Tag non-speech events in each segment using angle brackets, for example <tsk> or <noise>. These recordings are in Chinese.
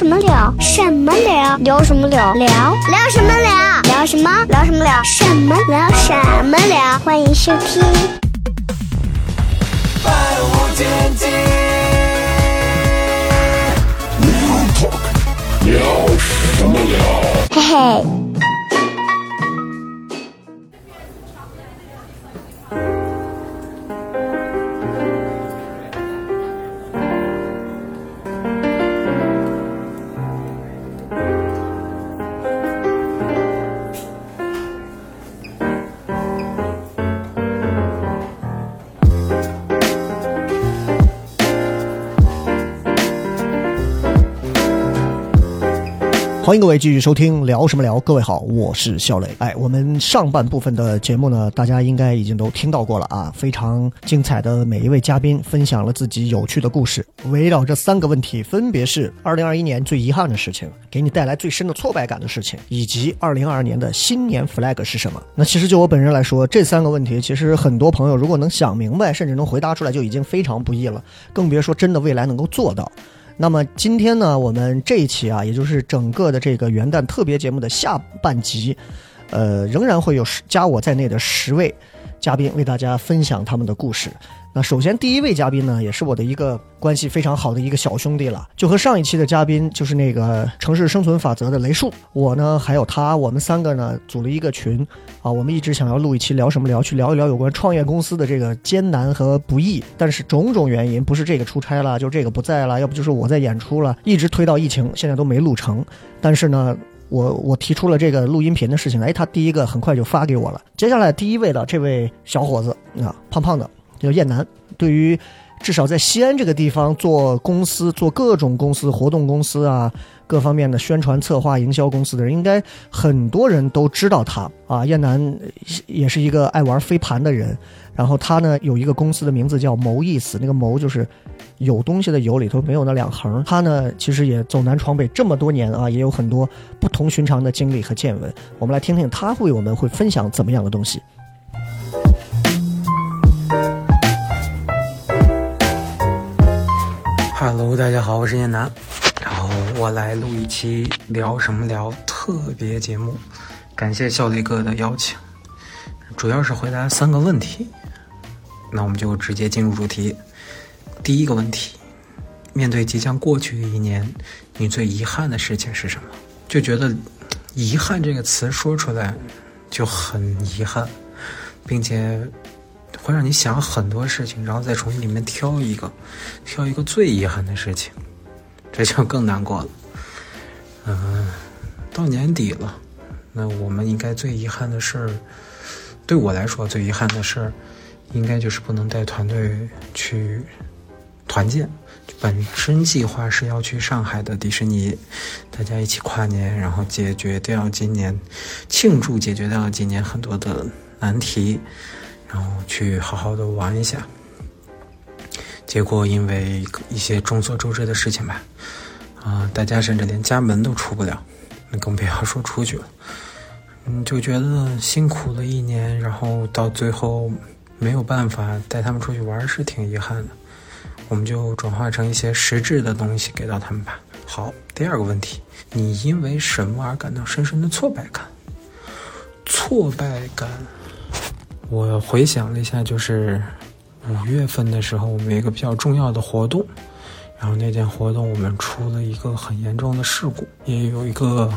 什么聊？什么聊？聊什么聊？聊聊什么聊？聊什么？聊什么聊？什么聊？什么聊？欢迎收听。百无禁忌。聊什么聊嘿嘿，欢迎各位继续收听聊什么聊。各位好，我是肖磊。哎，我们上半部分的节目呢，大家应该已经都听到过了啊，非常精彩的每一位嘉宾分享了自己有趣的故事，围绕这三个问题，分别是2021年最遗憾的事情，给你带来最深的挫败感的事情，以及2022年的新年 flag 是什么。那其实就我本人来说，这三个问题，其实很多朋友如果能想明白，甚至能回答出来，就已经非常不易了，更别说真的未来能够做到。那么今天呢，我们这一期啊，也就是整个的这个元旦特别节目的下半集，呃，仍然会有十加我在内的十位嘉宾为大家分享他们的故事。那首先第一位嘉宾呢，也是我的一个关系非常好的一个小兄弟了，就和上一期的嘉宾就是那个《城市生存法则》的雷树，我呢还有他，我们三个呢组了一个群啊，我们一直想要录一期聊什么聊，去聊一聊有关创业公司的这个艰难和不易，但是种种原因，不是这个出差了，就这个不在了，要不就是我在演出了，一直推到疫情，现在都没录成。但是呢，我我提出了这个录音频的事情，哎，他第一个很快就发给我了。接下来第一位的这位小伙子啊，胖胖的，叫燕南，对于至少在西安这个地方做公司、做各种公司、活动公司啊，各方面的宣传策划、营销公司的人，应该很多人都知道他啊。燕南也是一个爱玩飞盘的人，然后他呢有一个公司的名字叫谋意思，那个谋就是有东西的有里头没有那两横。他呢其实也走南闯北这么多年啊，也有很多不同寻常的经历和见闻。我们来听听他为我们会分享怎么样的东西。Hello，大家好，我是燕南，然后我来录一期聊什么聊特别节目，感谢笑雷哥的邀请，主要是回答三个问题，那我们就直接进入主题。第一个问题，面对即将过去的一年，你最遗憾的事情是什么？就觉得“遗憾”这个词说出来就很遗憾，并且会让你想很多事情，然后再从里面挑一个，挑一个最遗憾的事情，这就更难过了。嗯、到年底了，那我们应该最遗憾的事儿，对我来说最遗憾的事儿，应该就是不能带团队去团建。本身计划是要去上海的迪士尼，大家一起跨年，然后解决掉今年庆祝解决掉今年很多的难题，然后去好好的玩一下。结果因为一些众所周知的事情吧，啊、大家甚至连家门都出不了，那更不要说出去了。嗯，就觉得辛苦了一年，然后到最后没有办法带他们出去玩，是挺遗憾的。我们就转化成一些实质的东西给到他们吧。好，第二个问题，你因为什么而感到深深的挫败感？挫败感，我回想了一下，就是五月份的时候，我们有一个比较重要的活动，然后那件活动我们出了一个很严重的事故，也有一个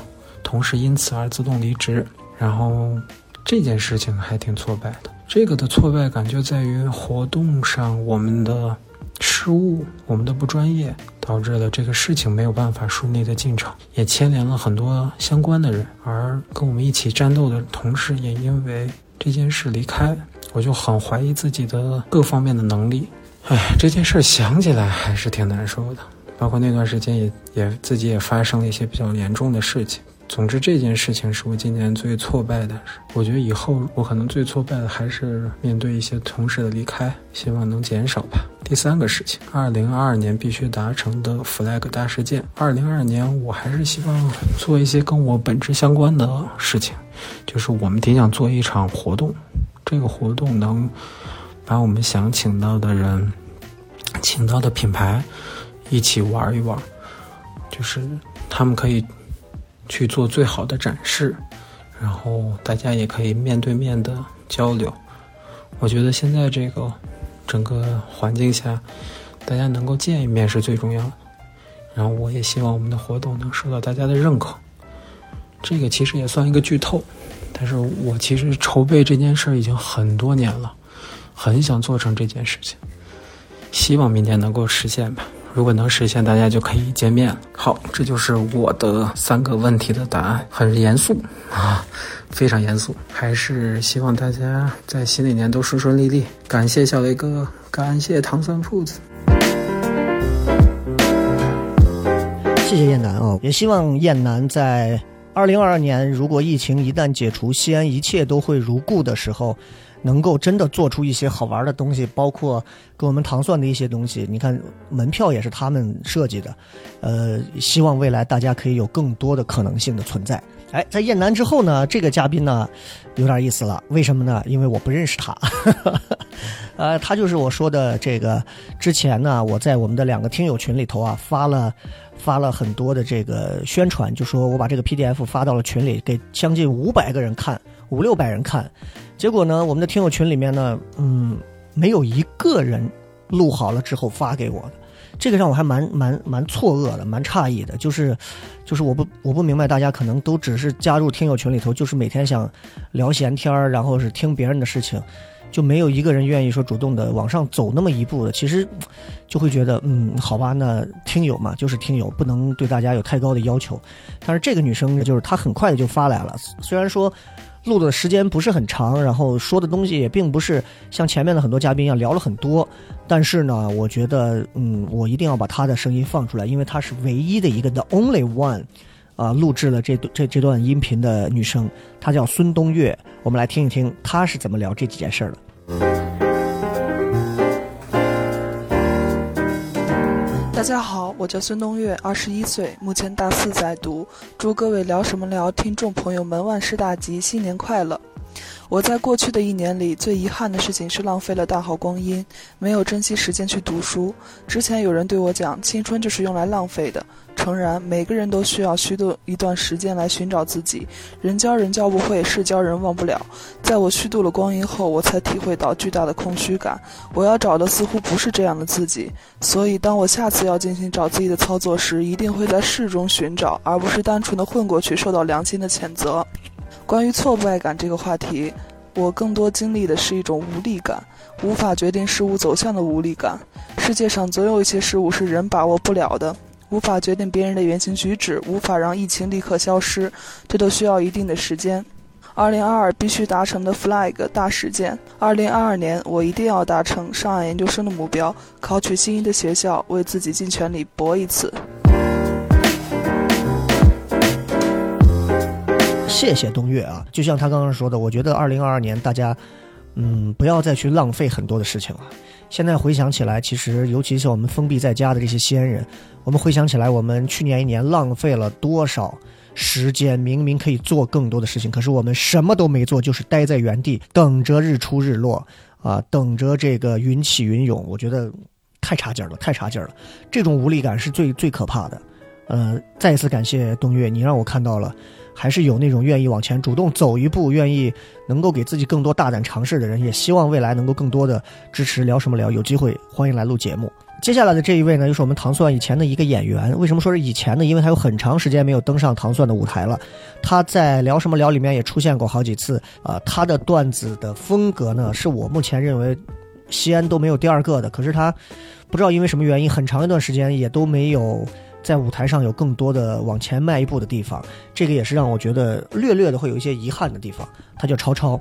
同事因此而自动离职，然后这件事情还挺挫败的。这个的挫败感就在于活动上我们的失误，我们的不专业，导致了这个事情没有办法顺利的进场，也牵连了很多相关的人，而跟我们一起战斗的同事也因为这件事离开，我就很怀疑自己的各方面的能力。哎，这件事想起来还是挺难受的。包括那段时间也也自己也发生了一些比较严重的事情。总之，这件事情是我今年最挫败的。我觉得以后我可能最挫败的还是面对一些同事的离开，希望能减少吧。第三个事情，二零二二年必须达成的 flag 大事件。二零二二年，我还是希望做一些跟我本质相关的事情，就是我们挺想做一场活动，这个活动能把我们想请到的人、请到的品牌一起玩一玩，就是他们可以。去做最好的展示，然后大家也可以面对面的交流。我觉得现在这个整个环境下，大家能够见一面是最重要的。然后我也希望我们的活动能受到大家的认可。这个其实也算一个剧透，但是我其实筹备这件事已经很多年了，很想做成这件事情，希望明年能够实现吧。如果能实现，大家就可以见面了。好，这就是我的三个问题的答案，很严肃啊，非常严肃。还是希望大家在新的一年都顺顺利利。感谢小雷哥，感谢糖酸铺子，谢谢燕南啊，也希望燕南在二零二二年，如果疫情一旦解除，西安一切都会如故的时候。能够真的做出一些好玩的东西，包括给我们糖蒜的一些东西。你看，门票也是他们设计的，呃，希望未来大家可以有更多的可能性的存在。哎，在燕南之后呢，这个嘉宾呢，有点意思了。为什么呢？因为我不认识他，<laughs> 呃，他就是我说的这个。之前呢，我在我们的两个听友群里头啊，发了发了很多的这个宣传，就说我把这个 PDF 发到了群里，给将近五百个人看，五六百人看。结果呢，我们的听友群里面呢，嗯，没有一个人录好了之后发给我的，这个让我还蛮蛮蛮错愕的，蛮诧异的。就是，就是我不我不明白，大家可能都只是加入听友群里头，就是每天想聊闲天儿，然后是听别人的事情，就没有一个人愿意说主动的往上走那么一步的。其实就会觉得，嗯，好吧，那听友嘛，就是听友，不能对大家有太高的要求。但是这个女生就是她很快的就发来了，虽然说。录的时间不是很长，然后说的东西也并不是像前面的很多嘉宾一样聊了很多，但是呢，我觉得，嗯，我一定要把他的声音放出来，因为她是唯一的一个 the only one，啊，录制了这这这段音频的女生，她叫孙冬月，我们来听一听她是怎么聊这几件事的。大家好，我叫孙冬月，二十一岁，目前大四在读。祝各位聊什么聊听众朋友们万事大吉，新年快乐！我在过去的一年里，最遗憾的事情是浪费了大好光阴，没有珍惜时间去读书。之前有人对我讲，青春就是用来浪费的。诚然，每个人都需要虚度一段时间来寻找自己。人教人教不会，事教人忘不了。在我虚度了光阴后，我才体会到巨大的空虚感。我要找的似乎不是这样的自己。所以，当我下次要进行找自己的操作时，一定会在事中寻找，而不是单纯的混过去，受到良心的谴责。关于挫败感这个话题，我更多经历的是一种无力感，无法决定事物走向的无力感。世界上总有一些事物是人把握不了的。无法决定别人的言行举止，无法让疫情立刻消失，这都需要一定的时间。二零二二必须达成的 flag 大事件，二零二二年我一定要达成上岸研究生的目标，考取心仪的学校，为自己尽全力搏一次。谢谢冬月啊！就像他刚刚说的，我觉得二零二二年大家，嗯，不要再去浪费很多的事情了。现在回想起来，其实尤其是我们封闭在家的这些西安人，我们回想起来，我们去年一年浪费了多少时间？明明可以做更多的事情，可是我们什么都没做，就是待在原地，等着日出日落啊，等着这个云起云涌。我觉得太差劲了，太差劲了！这种无力感是最最可怕的。呃，再一次感谢冬月，你让我看到了。还是有那种愿意往前主动走一步，愿意能够给自己更多大胆尝试的人，也希望未来能够更多的支持聊什么聊，有机会欢迎来录节目。接下来的这一位呢，又是我们糖蒜以前的一个演员。为什么说是以前呢？因为他有很长时间没有登上糖蒜的舞台了。他在聊什么聊里面也出现过好几次啊。他的段子的风格呢，是我目前认为西安都没有第二个的。可是他不知道因为什么原因，很长一段时间也都没有。在舞台上有更多的往前迈一步的地方，这个也是让我觉得略略的会有一些遗憾的地方。他叫超超。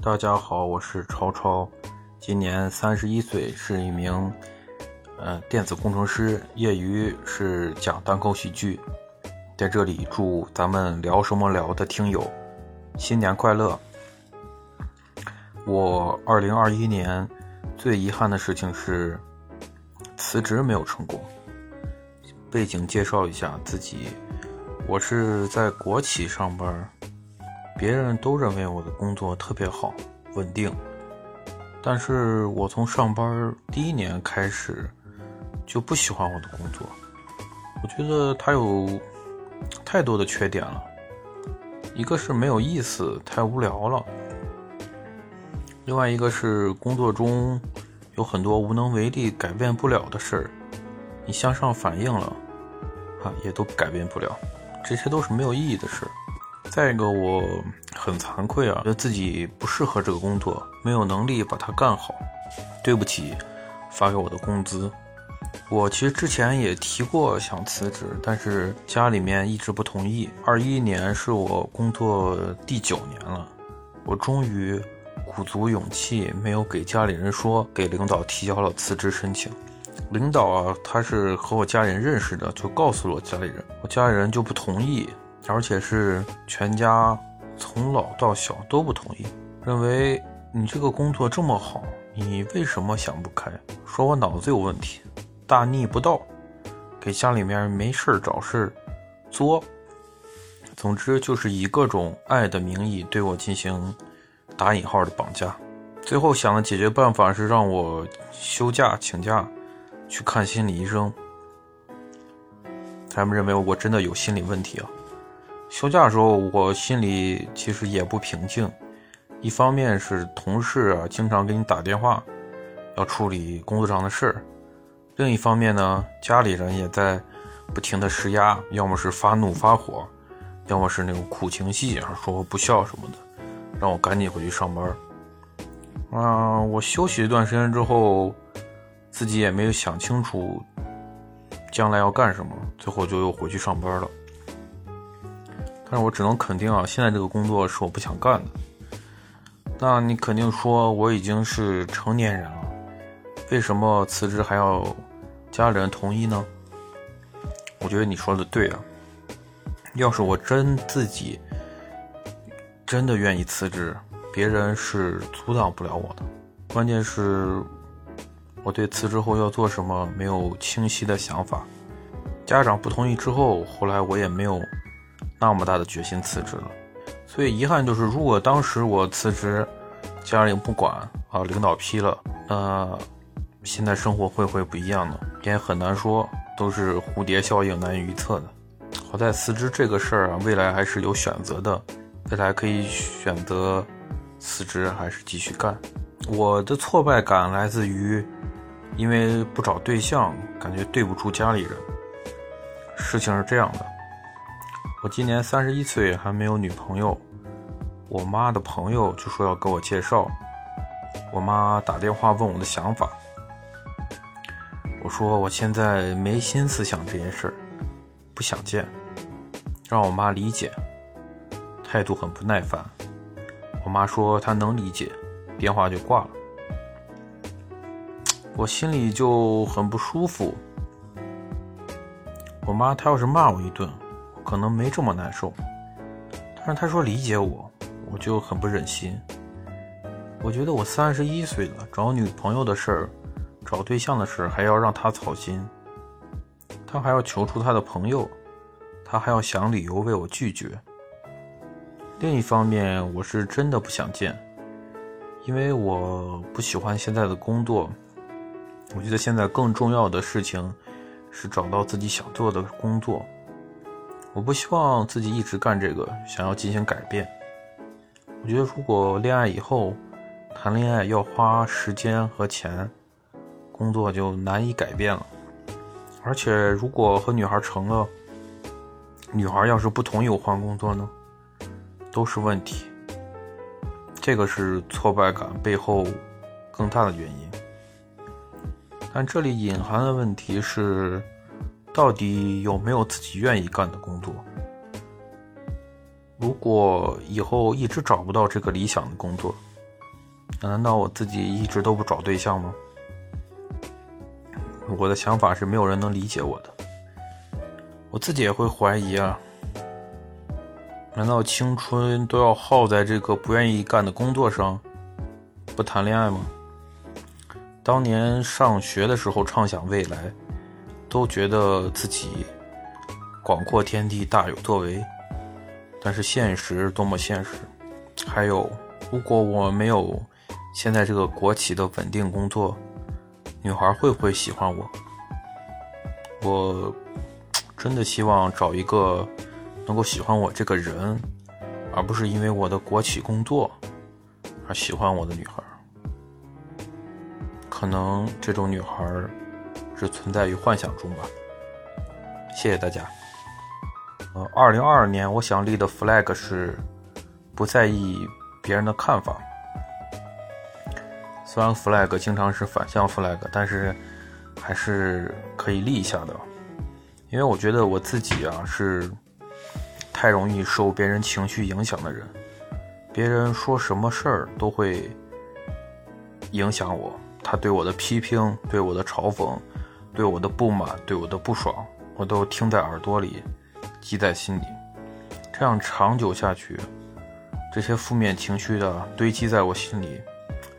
大家好，我是超超，今年三十一岁，是一名呃电子工程师，业余是讲单口喜剧。在这里祝咱们聊什么聊的听友新年快乐。我二零二一年最遗憾的事情是辞职没有成功。背景介绍一下自己，我是在国企上班，别人都认为我的工作特别好、稳定，但是我从上班第一年开始就不喜欢我的工作，我觉得它有太多的缺点了，一个是没有意思，太无聊了。另外一个是工作中有很多无能为力、改变不了的事儿，你向上反映了，啊，也都改变不了，这些都是没有意义的事儿。再一个，我很惭愧啊，觉得自己不适合这个工作，没有能力把它干好。对不起，发给我的工资。我其实之前也提过想辞职，但是家里面一直不同意。二一年是我工作第九年了，我终于。鼓足勇气，没有给家里人说，给领导提交了辞职申请。领导啊，他是和我家人认识的，就告诉了我家里人，我家里人就不同意，而且是全家从老到小都不同意，认为你这个工作这么好，你为什么想不开？说我脑子有问题，大逆不道，给家里面没事找事作。总之就是以各种爱的名义对我进行。打引号的绑架，最后想的解决办法是让我休假请假去看心理医生。他们认为我真的有心理问题啊。休假的时候，我心里其实也不平静。一方面是同事啊经常给你打电话，要处理工作上的事儿；另一方面呢，家里人也在不停的施压，要么是发怒发火，要么是那种苦情戏啊，说不孝什么的。让我赶紧回去上班。啊，我休息一段时间之后，自己也没有想清楚将来要干什么，最后就又回去上班了。但是我只能肯定啊，现在这个工作是我不想干的。那你肯定说我已经是成年人了，为什么辞职还要家里人同意呢？我觉得你说的对啊。要是我真自己。真的愿意辞职，别人是阻挡不了我的。关键是，我对辞职后要做什么没有清晰的想法。家长不同意之后，后来我也没有那么大的决心辞职了。所以遗憾就是，如果当时我辞职，家里不管啊，领导批了，那现在生活会不会不一样呢？也很难说，都是蝴蝶效应，难以预测的。好在辞职这个事儿啊，未来还是有选择的。未来可以选择辞职还是继续干。我的挫败感来自于，因为不找对象，感觉对不住家里人。事情是这样的，我今年三十一岁，还没有女朋友。我妈的朋友就说要给我介绍，我妈打电话问我的想法。我说我现在没心思想这件事儿，不想见，让我妈理解。态度很不耐烦，我妈说她能理解，电话就挂了。我心里就很不舒服。我妈她要是骂我一顿，可能没这么难受，但是她说理解我，我就很不忍心。我觉得我三十一岁了，找女朋友的事儿，找对象的事儿还要让她操心，她还要求出她的朋友，她还要想理由为我拒绝。另一方面，我是真的不想见，因为我不喜欢现在的工作。我觉得现在更重要的事情是找到自己想做的工作。我不希望自己一直干这个，想要进行改变。我觉得如果恋爱以后谈恋爱要花时间和钱，工作就难以改变了。而且如果和女孩成了，女孩要是不同意我换工作呢？都是问题，这个是挫败感背后更大的原因。但这里隐含的问题是，到底有没有自己愿意干的工作？如果以后一直找不到这个理想的工作，难道我自己一直都不找对象吗？我的想法是没有人能理解我的，我自己也会怀疑啊。难道青春都要耗在这个不愿意干的工作上，不谈恋爱吗？当年上学的时候畅想未来，都觉得自己广阔天地大有作为，但是现实多么现实。还有，如果我没有现在这个国企的稳定工作，女孩会不会喜欢我？我真的希望找一个能够喜欢我这个人，而不是因为我的国企工作而喜欢我的女孩。可能这种女孩只存在于幻想中吧。谢谢大家。呃，二零二二年我想立的 flag 是不在意别人的看法。虽然 flag 经常是反向 flag，但是还是可以立一下的。因为我觉得我自己啊是太容易受别人情绪影响的人，别人说什么事儿都会影响我。他对我的批评、对我的嘲讽、对我的不满、对我的不爽，我都听在耳朵里，记在心里。这样长久下去，这些负面情绪的堆积在我心里，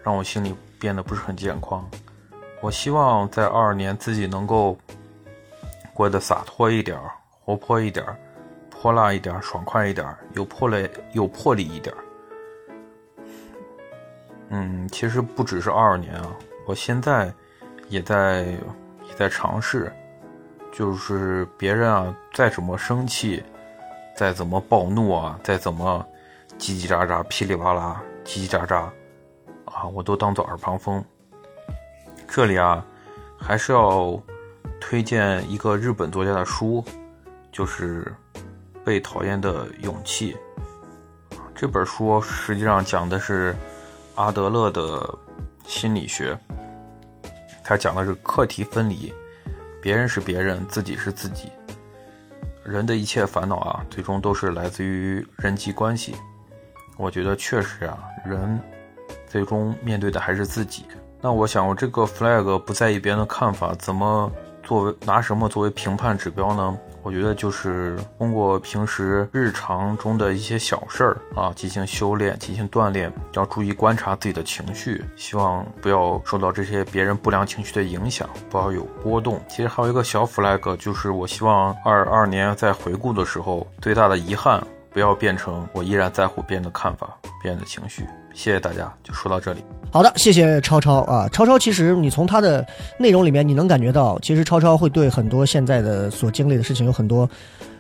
让我心里变得不是很健康。我希望在二二年自己能够过得洒脱一点、活泼一点、泼辣一点、爽快一点、有魄力、有魄力一点。嗯，其实不只是二二年啊。我现在也在也在尝试，就是别人啊再怎么生气，再怎么暴怒啊，再怎么叽叽喳喳、噼里啪啦、叽叽喳喳啊，我都当做耳旁风。这里啊，还是要推荐一个日本作家的书，就是《被讨厌的勇气》。这本书实际上讲的是阿德勒的心理学。他讲的是课题分离，别人是别人，自己是自己。人的一切烦恼啊，最终都是来自于人际关系。我觉得确实啊，人最终面对的还是自己。那我想，我这个 flag 不在意别人的看法，怎么作为拿什么作为评判指标呢？我觉得就是通过平时日常中的一些小事儿啊，进行修炼，进行锻炼，要注意观察自己的情绪，希望不要受到这些别人不良情绪的影响，不要有波动。其实还有一个小 flag，就是我希望二二年在回顾的时候，最大的遗憾不要变成我依然在乎别人的看法、别人的情绪。谢谢大家，就说到这里。好的，谢谢超超啊，超超，其实你从他的内容里面，你能感觉到，其实超超会对很多现在的所经历的事情有很多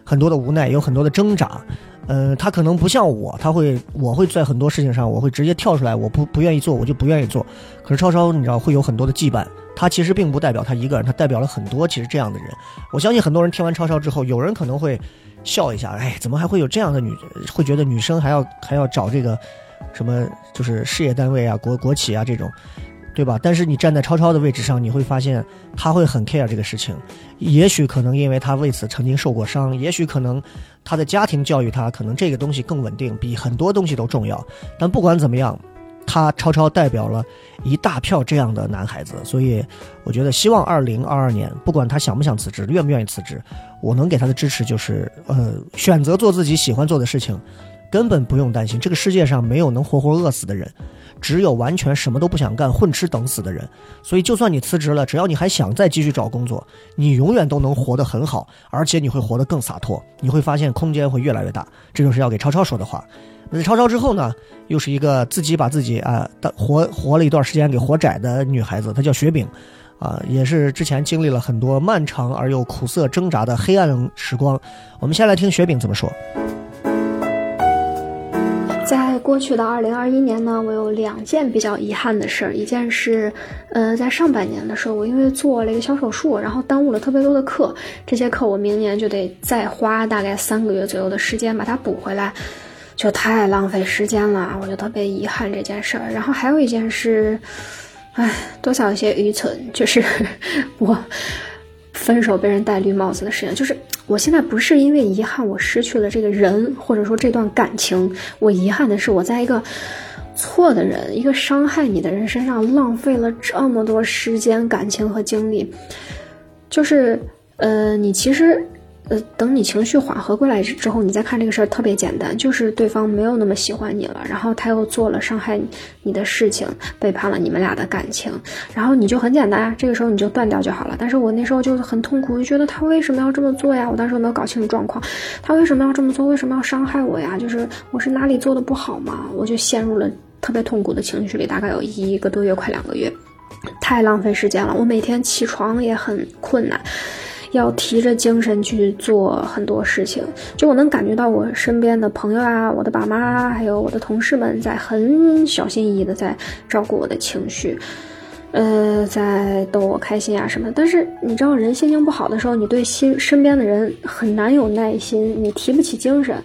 很多的无奈，有很多的挣扎。呃，他可能不像我，他会，我会在很多事情上，我会直接跳出来，我不不愿意做，我就不愿意做。可是超超，你知道会有很多的羁绊，他其实并不代表他一个人，他代表了很多其实这样的人。我相信很多人听完超超之后，有人可能会笑一下，哎，怎么还会有这样的女，会觉得女生还要还要找这个。什么就是事业单位啊、国国企啊这种，对吧？但是你站在超超的位置上，你会发现他会很 care 这个事情。也许可能因为他为此曾经受过伤，也许可能他的家庭教育他，可能这个东西更稳定，比很多东西都重要。但不管怎么样，他超超代表了一大票这样的男孩子，所以我觉得希望二零二二年，不管他想不想辞职，愿不愿意辞职，我能给他的支持就是，呃，选择做自己喜欢做的事情。根本不用担心，这个世界上没有能活活饿死的人，只有完全什么都不想干、混吃等死的人。所以，就算你辞职了，只要你还想再继续找工作，你永远都能活得很好，而且你会活得更洒脱。你会发现空间会越来越大。这就是要给超超说的话。那超超之后呢，又是一个自己把自己啊活活了一段时间给活窄的女孩子，她叫雪饼，啊，也是之前经历了很多漫长而又苦涩挣扎的黑暗时光。我们先来听雪饼怎么说。在过去的二零二一年呢，我有两件比较遗憾的事儿。一件是，呃，在上半年的时候，我因为做了一个小手术，然后耽误了特别多的课。这些课我明年就得再花大概三个月左右的时间把它补回来，就太浪费时间了，我就特别遗憾这件事儿。然后还有一件是，唉，多少有些愚蠢，就是我。分手被人戴绿帽子的事情，就是我现在不是因为遗憾我失去了这个人，或者说这段感情，我遗憾的是我在一个错的人，一个伤害你的人身上浪费了这么多时间、感情和精力，就是呃，你其实。呃，等你情绪缓和过来之后，你再看这个事儿特别简单，就是对方没有那么喜欢你了，然后他又做了伤害你的事情，背叛了你们俩的感情，然后你就很简单啊，这个时候你就断掉就好了。但是我那时候就很痛苦，就觉得他为什么要这么做呀？我当时没有搞清楚状况，他为什么要这么做？为什么要伤害我呀？就是我是哪里做的不好吗？我就陷入了特别痛苦的情绪里，大概有一个多月，快两个月，太浪费时间了。我每天起床也很困难。要提着精神去做很多事情，就我能感觉到我身边的朋友啊，我的爸妈，还有我的同事们，在很小心翼翼的在照顾我的情绪，呃，在逗我开心啊什么。但是你知道，人心情不好的时候，你对心身边的人很难有耐心，你提不起精神。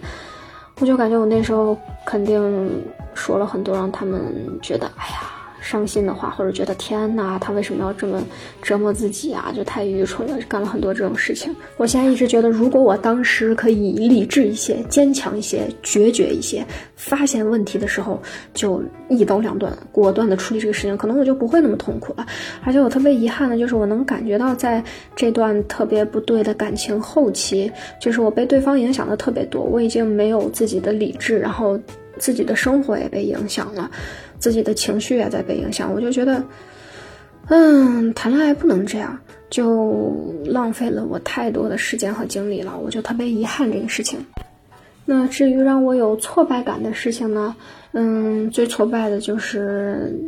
我就感觉我那时候肯定说了很多，让他们觉得，哎呀。伤心的话，或者觉得天哪，他为什么要这么折磨自己啊？就太愚蠢了，干了很多这种事情。我现在一直觉得，如果我当时可以理智一些、坚强一些、决绝一些，发现问题的时候就一刀两断，果断的处理这个事情，可能我就不会那么痛苦了。而且我特别遗憾的就是，我能感觉到在这段特别不对的感情后期，就是我被对方影响的特别多，我已经没有自己的理智，然后自己的生活也被影响了。自己的情绪也在被影响，我就觉得，嗯，谈恋爱不能这样，就浪费了我太多的时间和精力了，我就特别遗憾这个事情。那至于让我有挫败感的事情呢，嗯，最挫败的就是，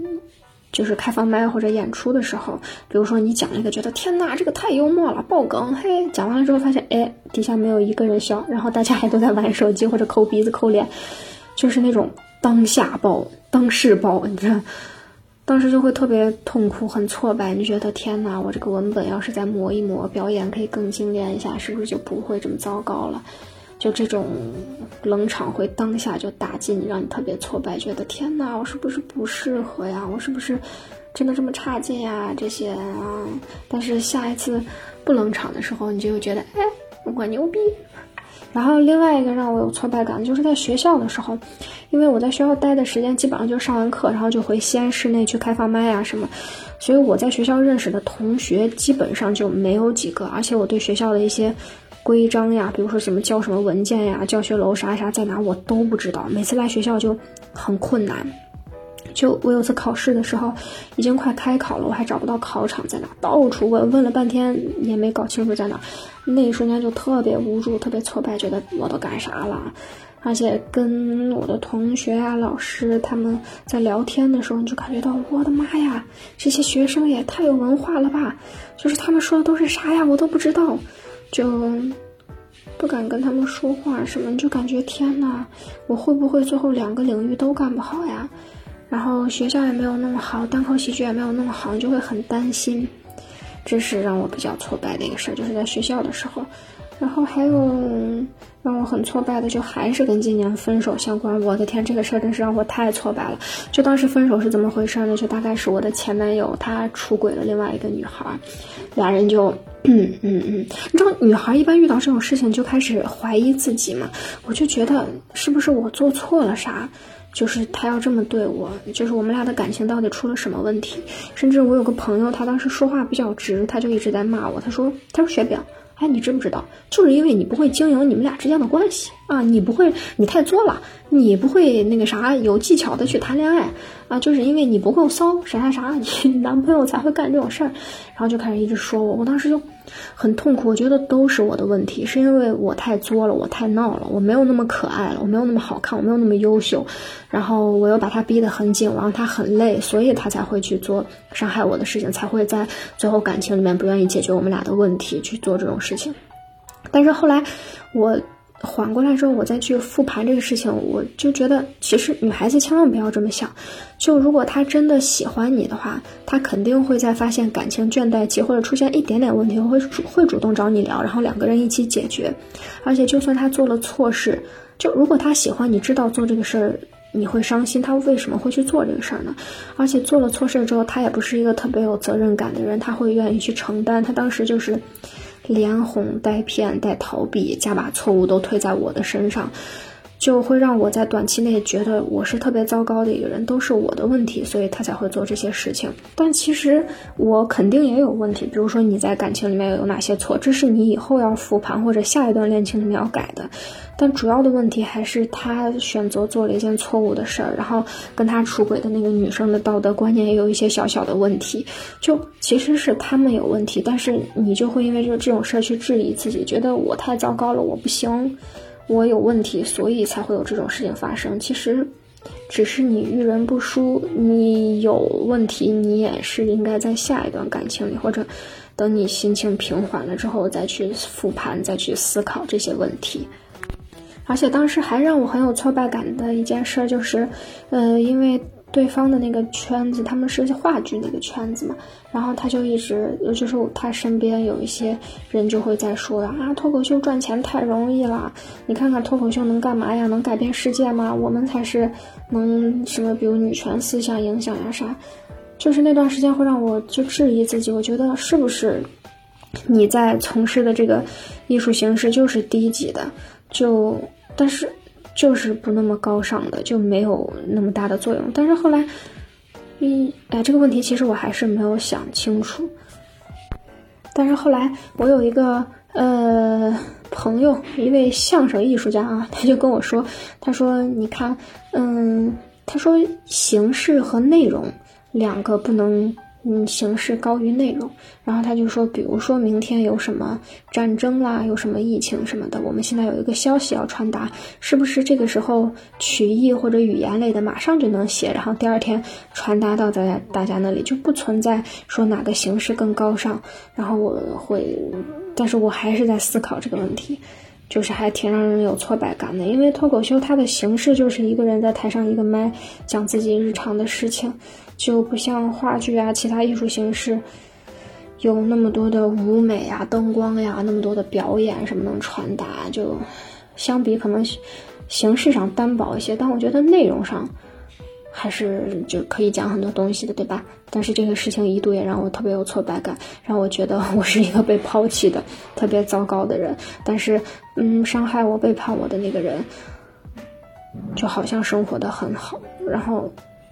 就是开放麦或者演出的时候，比如说你讲一个，觉得天哪，这个太幽默了，爆梗，嘿，讲完了之后发现，哎，底下没有一个人笑，然后大家还都在玩手机或者抠鼻子抠脸，就是那种。当下爆，当世爆，你知道，当时就会特别痛苦，很挫败。你觉得天哪，我这个文本要是再磨一磨，表演可以更精炼一下，是不是就不会这么糟糕了？就这种冷场会当下就打击你，让你特别挫败，觉得天哪，我是不是不适合呀？我是不是真的这么差劲呀？这些啊，但是下一次不冷场的时候，你就觉得哎，我牛逼。然后另外一个让我有挫败感，就是在学校的时候，因为我在学校待的时间基本上就上完课，然后就回西安市内去开放麦啊什么，所以我在学校认识的同学基本上就没有几个，而且我对学校的一些规章呀，比如说什么交什么文件呀、教学楼啥啥在哪，我都不知道，每次来学校就很困难。就我有次考试的时候，已经快开考了，我还找不到考场在哪，到处问，问了半天也没搞清楚在哪，那一瞬间就特别无助，特别挫败，觉得我都干啥了？而且跟我的同学啊、老师他们在聊天的时候，你就感觉到我的妈呀，这些学生也太有文化了吧？就是他们说的都是啥呀？我都不知道，就不敢跟他们说话什么，就感觉天呐，我会不会最后两个领域都干不好呀？然后学校也没有那么好，单口喜剧也没有那么好，就会很担心，这是让我比较挫败的一个事儿，就是在学校的时候。然后还有让我很挫败的，就还是跟今年分手相关。我的天，这个事儿真是让我太挫败了。就当时分手是怎么回事呢？就大概是我的前男友他出轨了另外一个女孩，俩人就 <clears throat> 嗯嗯嗯，你知道女孩一般遇到这种事情就开始怀疑自己嘛，我就觉得是不是我做错了啥？就是他要这么对我，就是我们俩的感情到底出了什么问题？甚至我有个朋友，他当时说话比较直，他就一直在骂我。他说：“他说雪饼，哎，你知不知道？就是因为你不会经营你们俩之间的关系啊，你不会，你太作了，你不会那个啥有技巧的去谈恋爱啊，就是因为你不够骚，啥啥啥，<laughs> 你男朋友才会干这种事儿。”然后就开始一直说我，我当时就。很痛苦，我觉得都是我的问题，是因为我太作了，我太闹了，我没有那么可爱了，我没有那么好看，我没有那么优秀，然后我又把他逼得很紧，我让他很累，所以他才会去做伤害我的事情，才会在最后感情里面不愿意解决我们俩的问题去做这种事情。但是后来我。缓过来之后，我再去复盘这个事情，我就觉得，其实女孩子千万不要这么想。就如果她真的喜欢你的话，她肯定会在发现感情倦怠期或者出现一点点问题，会主会主动找你聊，然后两个人一起解决。而且，就算她做了错事，就如果她喜欢你，知道做这个事儿你会伤心，她为什么会去做这个事儿呢？而且做了错事之后，她也不是一个特别有责任感的人，她会愿意去承担。她当时就是。连哄带骗带逃避，加把错误都推在我的身上，就会让我在短期内觉得我是特别糟糕的一个人，都是我的问题，所以他才会做这些事情。但其实我肯定也有问题，比如说你在感情里面有哪些错，这是你以后要复盘或者下一段恋情里面要改的。但主要的问题还是他选择做了一件错误的事儿，然后跟他出轨的那个女生的道德观念也有一些小小的问题。就其实是他们有问题，但是你就会因为就这种事儿去质疑自己，觉得我太糟糕了，我不行，我有问题，所以才会有这种事情发生。其实，只是你遇人不淑，你有问题，你也是应该在下一段感情里，或者等你心情平缓了之后再去复盘，再去思考这些问题。而且当时还让我很有挫败感的一件事就是，呃，因为对方的那个圈子，他们是话剧那个圈子嘛，然后他就一直，就是他身边有一些人就会在说啊，脱口秀赚钱太容易了，你看看脱口秀能干嘛呀？能改变世界吗？我们才是能什么，比如女权思想影响呀啥，就是那段时间会让我就质疑自己，我觉得是不是你在从事的这个艺术形式就是低级的，就。但是，就是不那么高尚的，就没有那么大的作用。但是后来，嗯，哎，这个问题其实我还是没有想清楚。但是后来，我有一个呃朋友，一位相声艺术家啊，他就跟我说，他说：“你看，嗯，他说形式和内容两个不能。”嗯，形式高于内容。然后他就说，比如说明天有什么战争啦，有什么疫情什么的，我们现在有一个消息要传达，是不是这个时候曲艺或者语言类的马上就能写，然后第二天传达到大家大家那里，就不存在说哪个形式更高尚。然后我会，但是我还是在思考这个问题，就是还挺让人有挫败感的，因为脱口秀它的形式就是一个人在台上一个麦讲自己日常的事情。就不像话剧啊，其他艺术形式有那么多的舞美啊、灯光呀，那么多的表演什么能传达。就相比可能形式上单薄一些，但我觉得内容上还是就可以讲很多东西的，对吧？但是这个事情一度也让我特别有挫败感，让我觉得我是一个被抛弃的、特别糟糕的人。但是，嗯，伤害我、背叛我的那个人，就好像生活的很好，然后。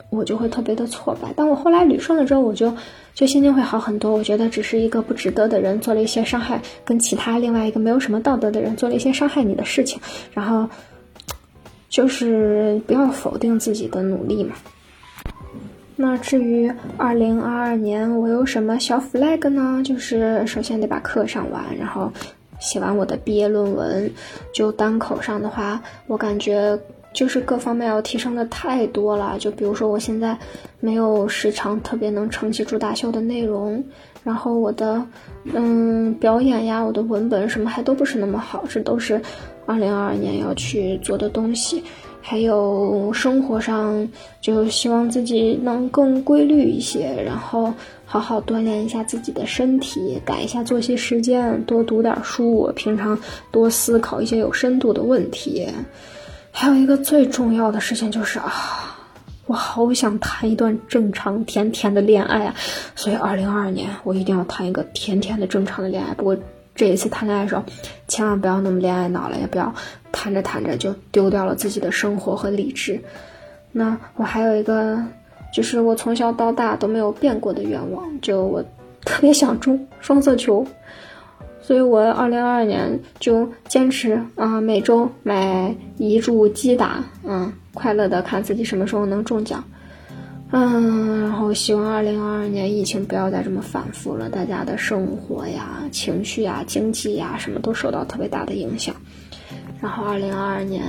我就会特别的挫败，但我后来捋顺了之后，我就就心情会好很多。我觉得只是一个不值得的人做了一些伤害，跟其他另外一个没有什么道德的人做了一些伤害你的事情，然后就是不要否定自己的努力嘛。那至于二零二二年我有什么小 flag 呢？就是首先得把课上完，然后写完我的毕业论文。就单口上的话，我感觉。就是各方面要提升的太多了，就比如说我现在没有时长特别能撑起主打秀的内容，然后我的嗯表演呀，我的文本什么还都不是那么好，这都是二零二二年要去做的东西。还有生活上，就希望自己能更规律一些，然后好好锻炼一下自己的身体，改一下作息时间，多读点书，平常多思考一些有深度的问题。还有一个最重要的事情就是啊，我好想谈一段正常甜甜的恋爱啊！所以二零二二年我一定要谈一个甜甜的正常的恋爱。不过这一次谈恋爱的时候，千万不要那么恋爱脑了，也不要谈着谈着就丢掉了自己的生活和理智。那我还有一个，就是我从小到大都没有变过的愿望，就我特别想中双色球。所以，我二零二二年就坚持啊，每周买一注击打，嗯，快乐的看自己什么时候能中奖，嗯，然后希望二零二二年疫情不要再这么反复了，大家的生活呀、情绪呀、经济呀，什么都受到特别大的影响。然后二零二二年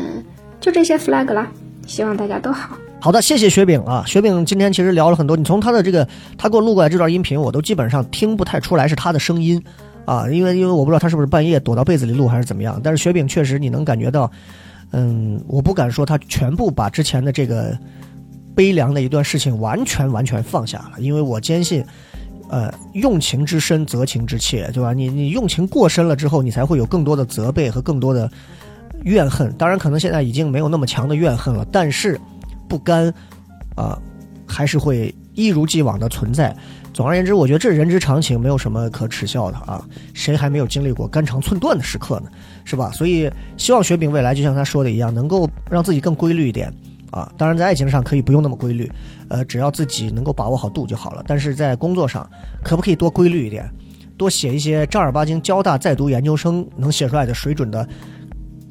就这些 flag 啦，希望大家都好。好的，谢谢雪饼啊，雪饼今天其实聊了很多，你从他的这个他给我录过来这段音频，我都基本上听不太出来是他的声音。啊，因为因为我不知道他是不是半夜躲到被子里录还是怎么样，但是雪饼确实你能感觉到，嗯，我不敢说他全部把之前的这个悲凉的一段事情完全完全放下了，因为我坚信，呃，用情之深则情之切，对吧？你你用情过深了之后，你才会有更多的责备和更多的怨恨。当然，可能现在已经没有那么强的怨恨了，但是不甘啊，还是会一如既往的存在。总而言之，我觉得这是人之常情，没有什么可耻笑的啊。谁还没有经历过肝肠寸断的时刻呢？是吧？所以希望雪饼未来就像他说的一样，能够让自己更规律一点啊。当然，在爱情上可以不用那么规律，呃，只要自己能够把握好度就好了。但是在工作上，可不可以多规律一点？多写一些正儿八经交大在读研究生能写出来的水准的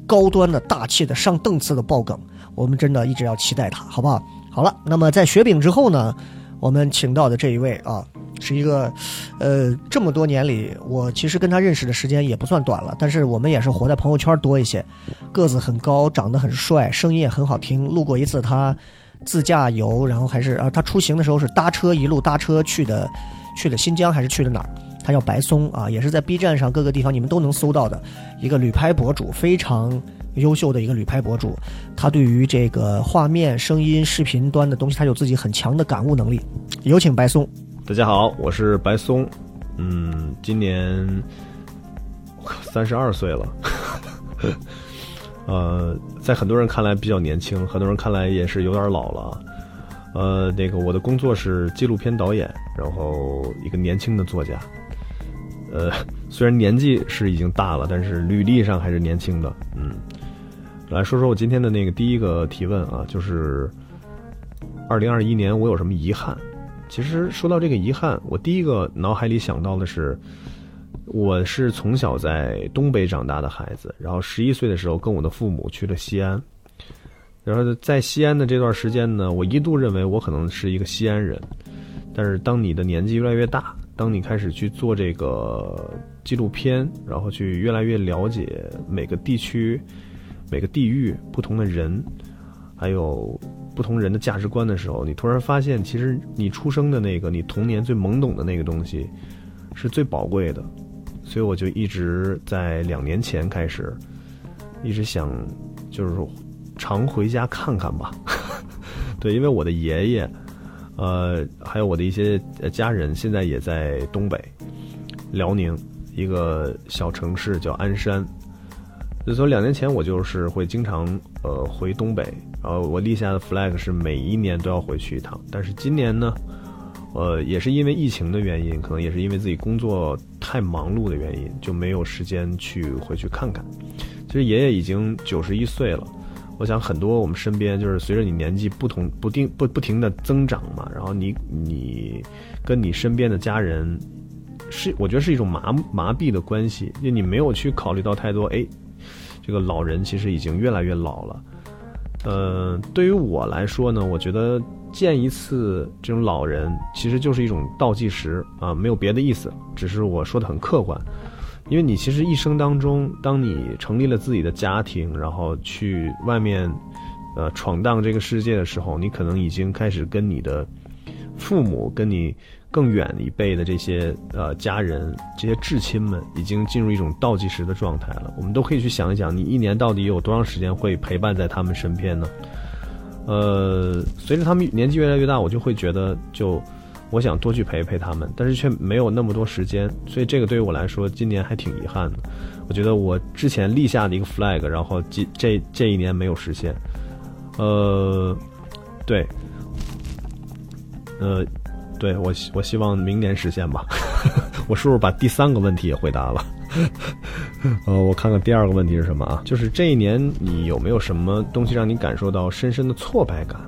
高端的大气的上档次的爆梗，我们真的一直要期待它，好不好？好了，那么在雪饼之后呢，我们请到的这一位啊，是一个，呃，这么多年里，我其实跟他认识的时间也不算短了，但是我们也是活在朋友圈多一些，个子很高，长得很帅，声音也很好听。路过一次他自驾游，然后还是啊，他出行的时候是搭车一路搭车去的，去的新疆还是去的哪儿？他叫白松啊，也是在 B 站上各个地方你们都能搜到的一个旅拍博主，非常优秀的一个旅拍博主。他对于这个画面、声音、视频端的东西，他有自己很强的感悟能力。有请白松。大家好，我是白松，嗯，今年三十二岁了，<laughs> 呃，在很多人看来比较年轻，很多人看来也是有点老了。呃，那个我的工作是纪录片导演，然后一个年轻的作家。呃，虽然年纪是已经大了，但是履历上还是年轻的。嗯，来说说我今天的那个第一个提问啊，就是二零二一年我有什么遗憾？其实说到这个遗憾，我第一个脑海里想到的是，我是从小在东北长大的孩子，然后十一岁的时候跟我的父母去了西安，然后在西安的这段时间呢，我一度认为我可能是一个西安人，但是当你的年纪越来越大。当你开始去做这个纪录片，然后去越来越了解每个地区、每个地域不同的人，还有不同人的价值观的时候，你突然发现，其实你出生的那个、你童年最懵懂的那个东西，是最宝贵的。所以我就一直在两年前开始，一直想，就是常回家看看吧。<laughs> 对，因为我的爷爷。呃，还有我的一些家人，现在也在东北，辽宁一个小城市叫鞍山。就从两年前，我就是会经常呃回东北，然后我立下的 flag 是每一年都要回去一趟。但是今年呢，呃，也是因为疫情的原因，可能也是因为自己工作太忙碌的原因，就没有时间去回去看看。其实爷爷已经九十一岁了。我想很多我们身边就是随着你年纪不同不定不不停的增长嘛，然后你你跟你身边的家人是我觉得是一种麻麻痹的关系，就你没有去考虑到太多。哎，这个老人其实已经越来越老了。呃，对于我来说呢，我觉得见一次这种老人其实就是一种倒计时啊，没有别的意思，只是我说的很客观。因为你其实一生当中，当你成立了自己的家庭，然后去外面，呃，闯荡这个世界的时候，你可能已经开始跟你的父母、跟你更远一辈的这些呃家人、这些至亲们，已经进入一种倒计时的状态了。我们都可以去想一想，你一年到底有多长时间会陪伴在他们身边呢？呃，随着他们年纪越来越大，我就会觉得就。我想多去陪陪他们，但是却没有那么多时间，所以这个对于我来说，今年还挺遗憾的。我觉得我之前立下的一个 flag，然后这这这一年没有实现。呃，对，呃，对我我希望明年实现吧。<laughs> 我是不是把第三个问题也回答了？<laughs> 呃，我看看第二个问题是什么啊？就是这一年你有没有什么东西让你感受到深深的挫败感？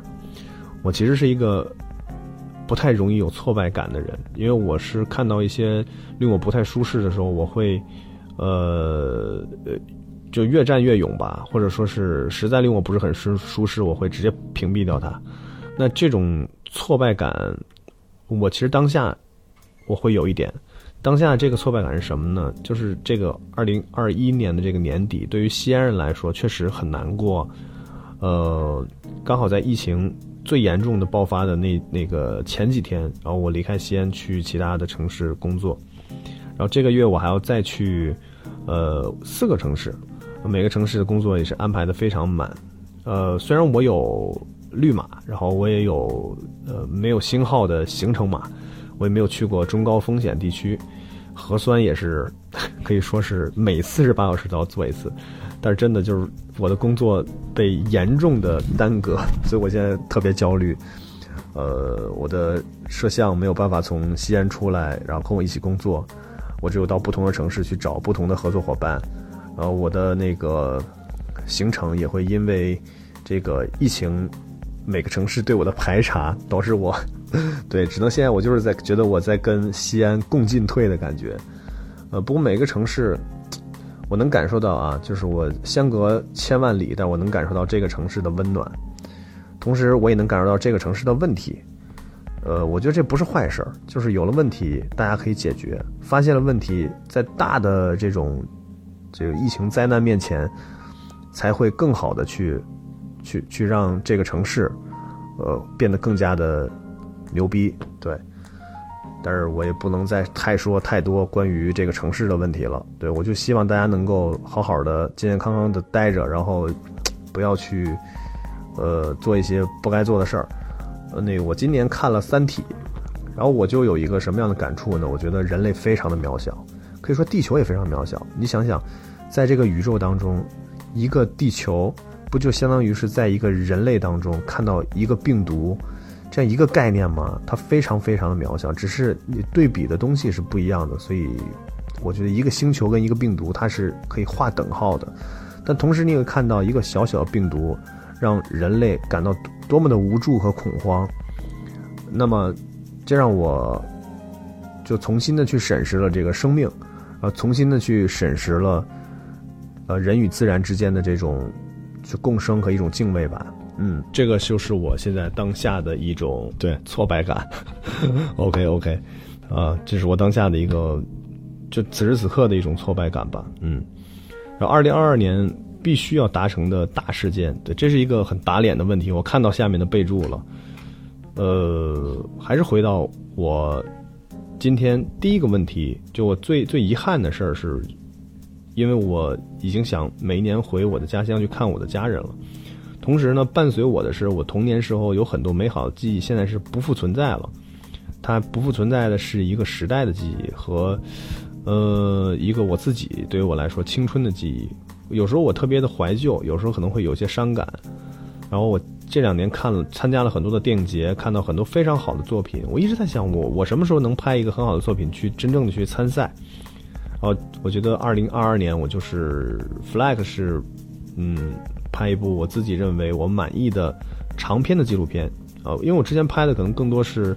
我其实是一个。不太容易有挫败感的人，因为我是看到一些令我不太舒适的时候，我会，呃呃，就越战越勇吧，或者说是实在令我不是很舒舒适，我会直接屏蔽掉它。那这种挫败感，我其实当下我会有一点。当下这个挫败感是什么呢？就是这个二零二一年的这个年底，对于西安人来说确实很难过。呃，刚好在疫情。最严重的爆发的那那个前几天，然后我离开西安去其他的城市工作，然后这个月我还要再去，呃，四个城市，每个城市的工作也是安排的非常满，呃，虽然我有绿码，然后我也有呃没有星号的行程码，我也没有去过中高风险地区，核酸也是 <laughs> 可以说是每四十八小时都要做一次。但是真的就是我的工作被严重的耽搁，<laughs> 所以我现在特别焦虑。呃，我的摄像没有办法从西安出来，然后跟我一起工作，我只有到不同的城市去找不同的合作伙伴，然后我的那个行程也会因为这个疫情，每个城市对我的排查，导致我对只能现在我就是在觉得我在跟西安共进退的感觉，呃，不过每个城市。我能感受到啊，就是我相隔千万里，但我能感受到这个城市的温暖，同时我也能感受到这个城市的问题。呃，我觉得这不是坏事儿，就是有了问题，大家可以解决；发现了问题，在大的这种这个疫情灾难面前，才会更好的去去去让这个城市，呃，变得更加的牛逼。对。但是我也不能再太说太多关于这个城市的问题了。对我就希望大家能够好好的、健健康康的待着，然后不要去呃做一些不该做的事儿。呃，那个我今年看了《三体》，然后我就有一个什么样的感触呢？我觉得人类非常的渺小，可以说地球也非常渺小。你想想，在这个宇宙当中，一个地球不就相当于是在一个人类当中看到一个病毒？这样一个概念吗，它非常非常的渺小，只是你对比的东西是不一样的，所以我觉得一个星球跟一个病毒它是可以划等号的。但同时你会看到一个小小的病毒，让人类感到多么的无助和恐慌。那么，这让我就重新的去审视了这个生命，呃，重新的去审视了呃人与自然之间的这种就共生和一种敬畏吧。嗯，这个就是我现在当下的一种对挫败感。<laughs> OK OK，啊，这是我当下的一个，就此时此刻的一种挫败感吧。嗯，然后二零二二年必须要达成的大事件，对，这是一个很打脸的问题。我看到下面的备注了，呃，还是回到我今天第一个问题，就我最最遗憾的事儿是，因为我已经想每一年回我的家乡去看我的家人了。同时呢，伴随我的是，我童年时候有很多美好的记忆，现在是不复存在了。它不复存在的是一个时代的记忆和，呃，一个我自己对于我来说青春的记忆。有时候我特别的怀旧，有时候可能会有些伤感。然后我这两年看了参加了很多的电影节，看到很多非常好的作品。我一直在想，我我什么时候能拍一个很好的作品去真正的去参赛？哦，我觉得二零二二年我就是 flag 是，嗯。拍一部我自己认为我满意的长篇的纪录片，啊，因为我之前拍的可能更多是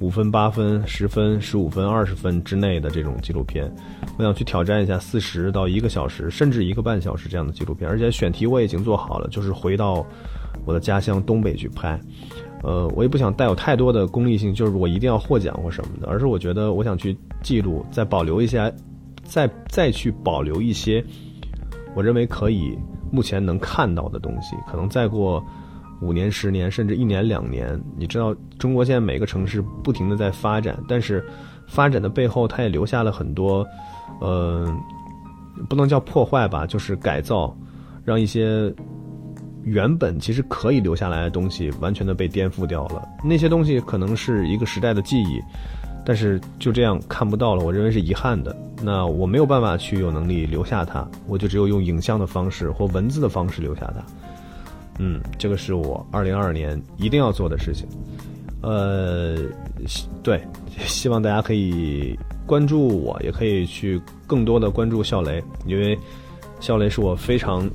五分、八分、十分、十五分、二十分之内的这种纪录片，我想去挑战一下四十到一个小时，甚至一个半小时这样的纪录片，而且选题我已经做好了，就是回到我的家乡东北去拍，呃，我也不想带有太多的功利性，就是我一定要获奖或什么的，而是我觉得我想去记录，再保留一些，再再去保留一些，我认为可以。目前能看到的东西，可能再过五年、十年，甚至一年、两年。你知道，中国现在每个城市不停的在发展，但是发展的背后，它也留下了很多，呃，不能叫破坏吧，就是改造，让一些原本其实可以留下来的东西，完全的被颠覆掉了。那些东西可能是一个时代的记忆。但是就这样看不到了，我认为是遗憾的。那我没有办法去有能力留下它，我就只有用影像的方式或文字的方式留下它。嗯，这个是我二零二二年一定要做的事情。呃，对，希望大家可以关注我，也可以去更多的关注笑雷，因为笑雷是我非常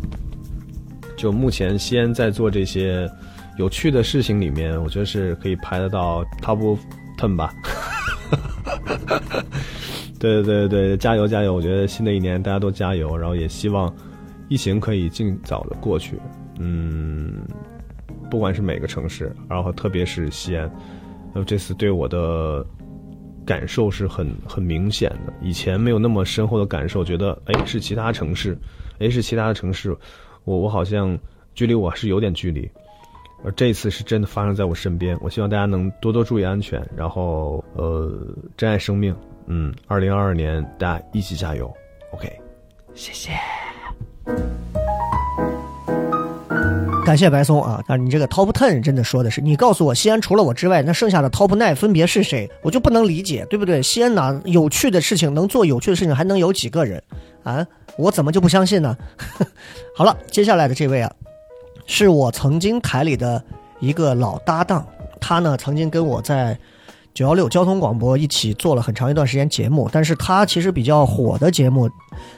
就目前西安在做这些有趣的事情里面，我觉得是可以排得到 top ten 吧。<laughs> 对对对对，加油加油！我觉得新的一年大家都加油，然后也希望疫情可以尽早的过去。嗯，不管是每个城市，然后特别是西安，这次对我的感受是很很明显的。以前没有那么深厚的感受，觉得哎是其他城市，哎是其他的城市，我我好像距离我是有点距离。而这次是真的发生在我身边，我希望大家能多多注意安全，然后呃，珍爱生命。嗯，二零二二年大家一起加油，OK，谢谢。感谢白松啊，啊，你这个 Top Ten 真的说的是，你告诉我西安除了我之外，那剩下的 Top Nine 分别是谁？我就不能理解，对不对？西安哪有趣的事情能做有趣的事情，还能有几个人啊？我怎么就不相信呢？<laughs> 好了，接下来的这位啊。是我曾经台里的一个老搭档他呢曾经跟我在九幺六交通广播一起做了很长一段时间节目，但是他其实比较火的节目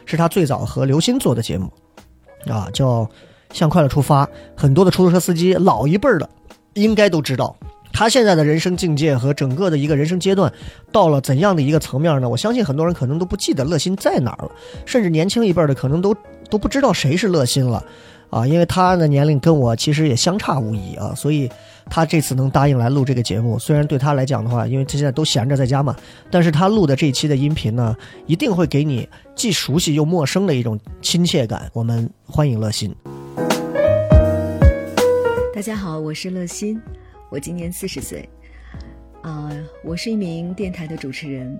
是他最早和刘鑫做的节目，啊，叫《向快乐出发》，很多的出租车司机老一辈儿的应该都知道。他现在的人生境界和整个的一个人生阶段，到了怎样的一个层面呢？我相信很多人可能都不记得乐心在哪儿了，甚至年轻一辈的可能都都不知道谁是乐心了，啊，因为他的年龄跟我其实也相差无疑啊，所以他这次能答应来录这个节目，虽然对他来讲的话，因为他现在都闲着在家嘛，但是他录的这一期的音频呢，一定会给你既熟悉又陌生的一种亲切感。我们欢迎乐心。大家好，我是乐心。我今年四十岁，啊，我是一名电台的主持人，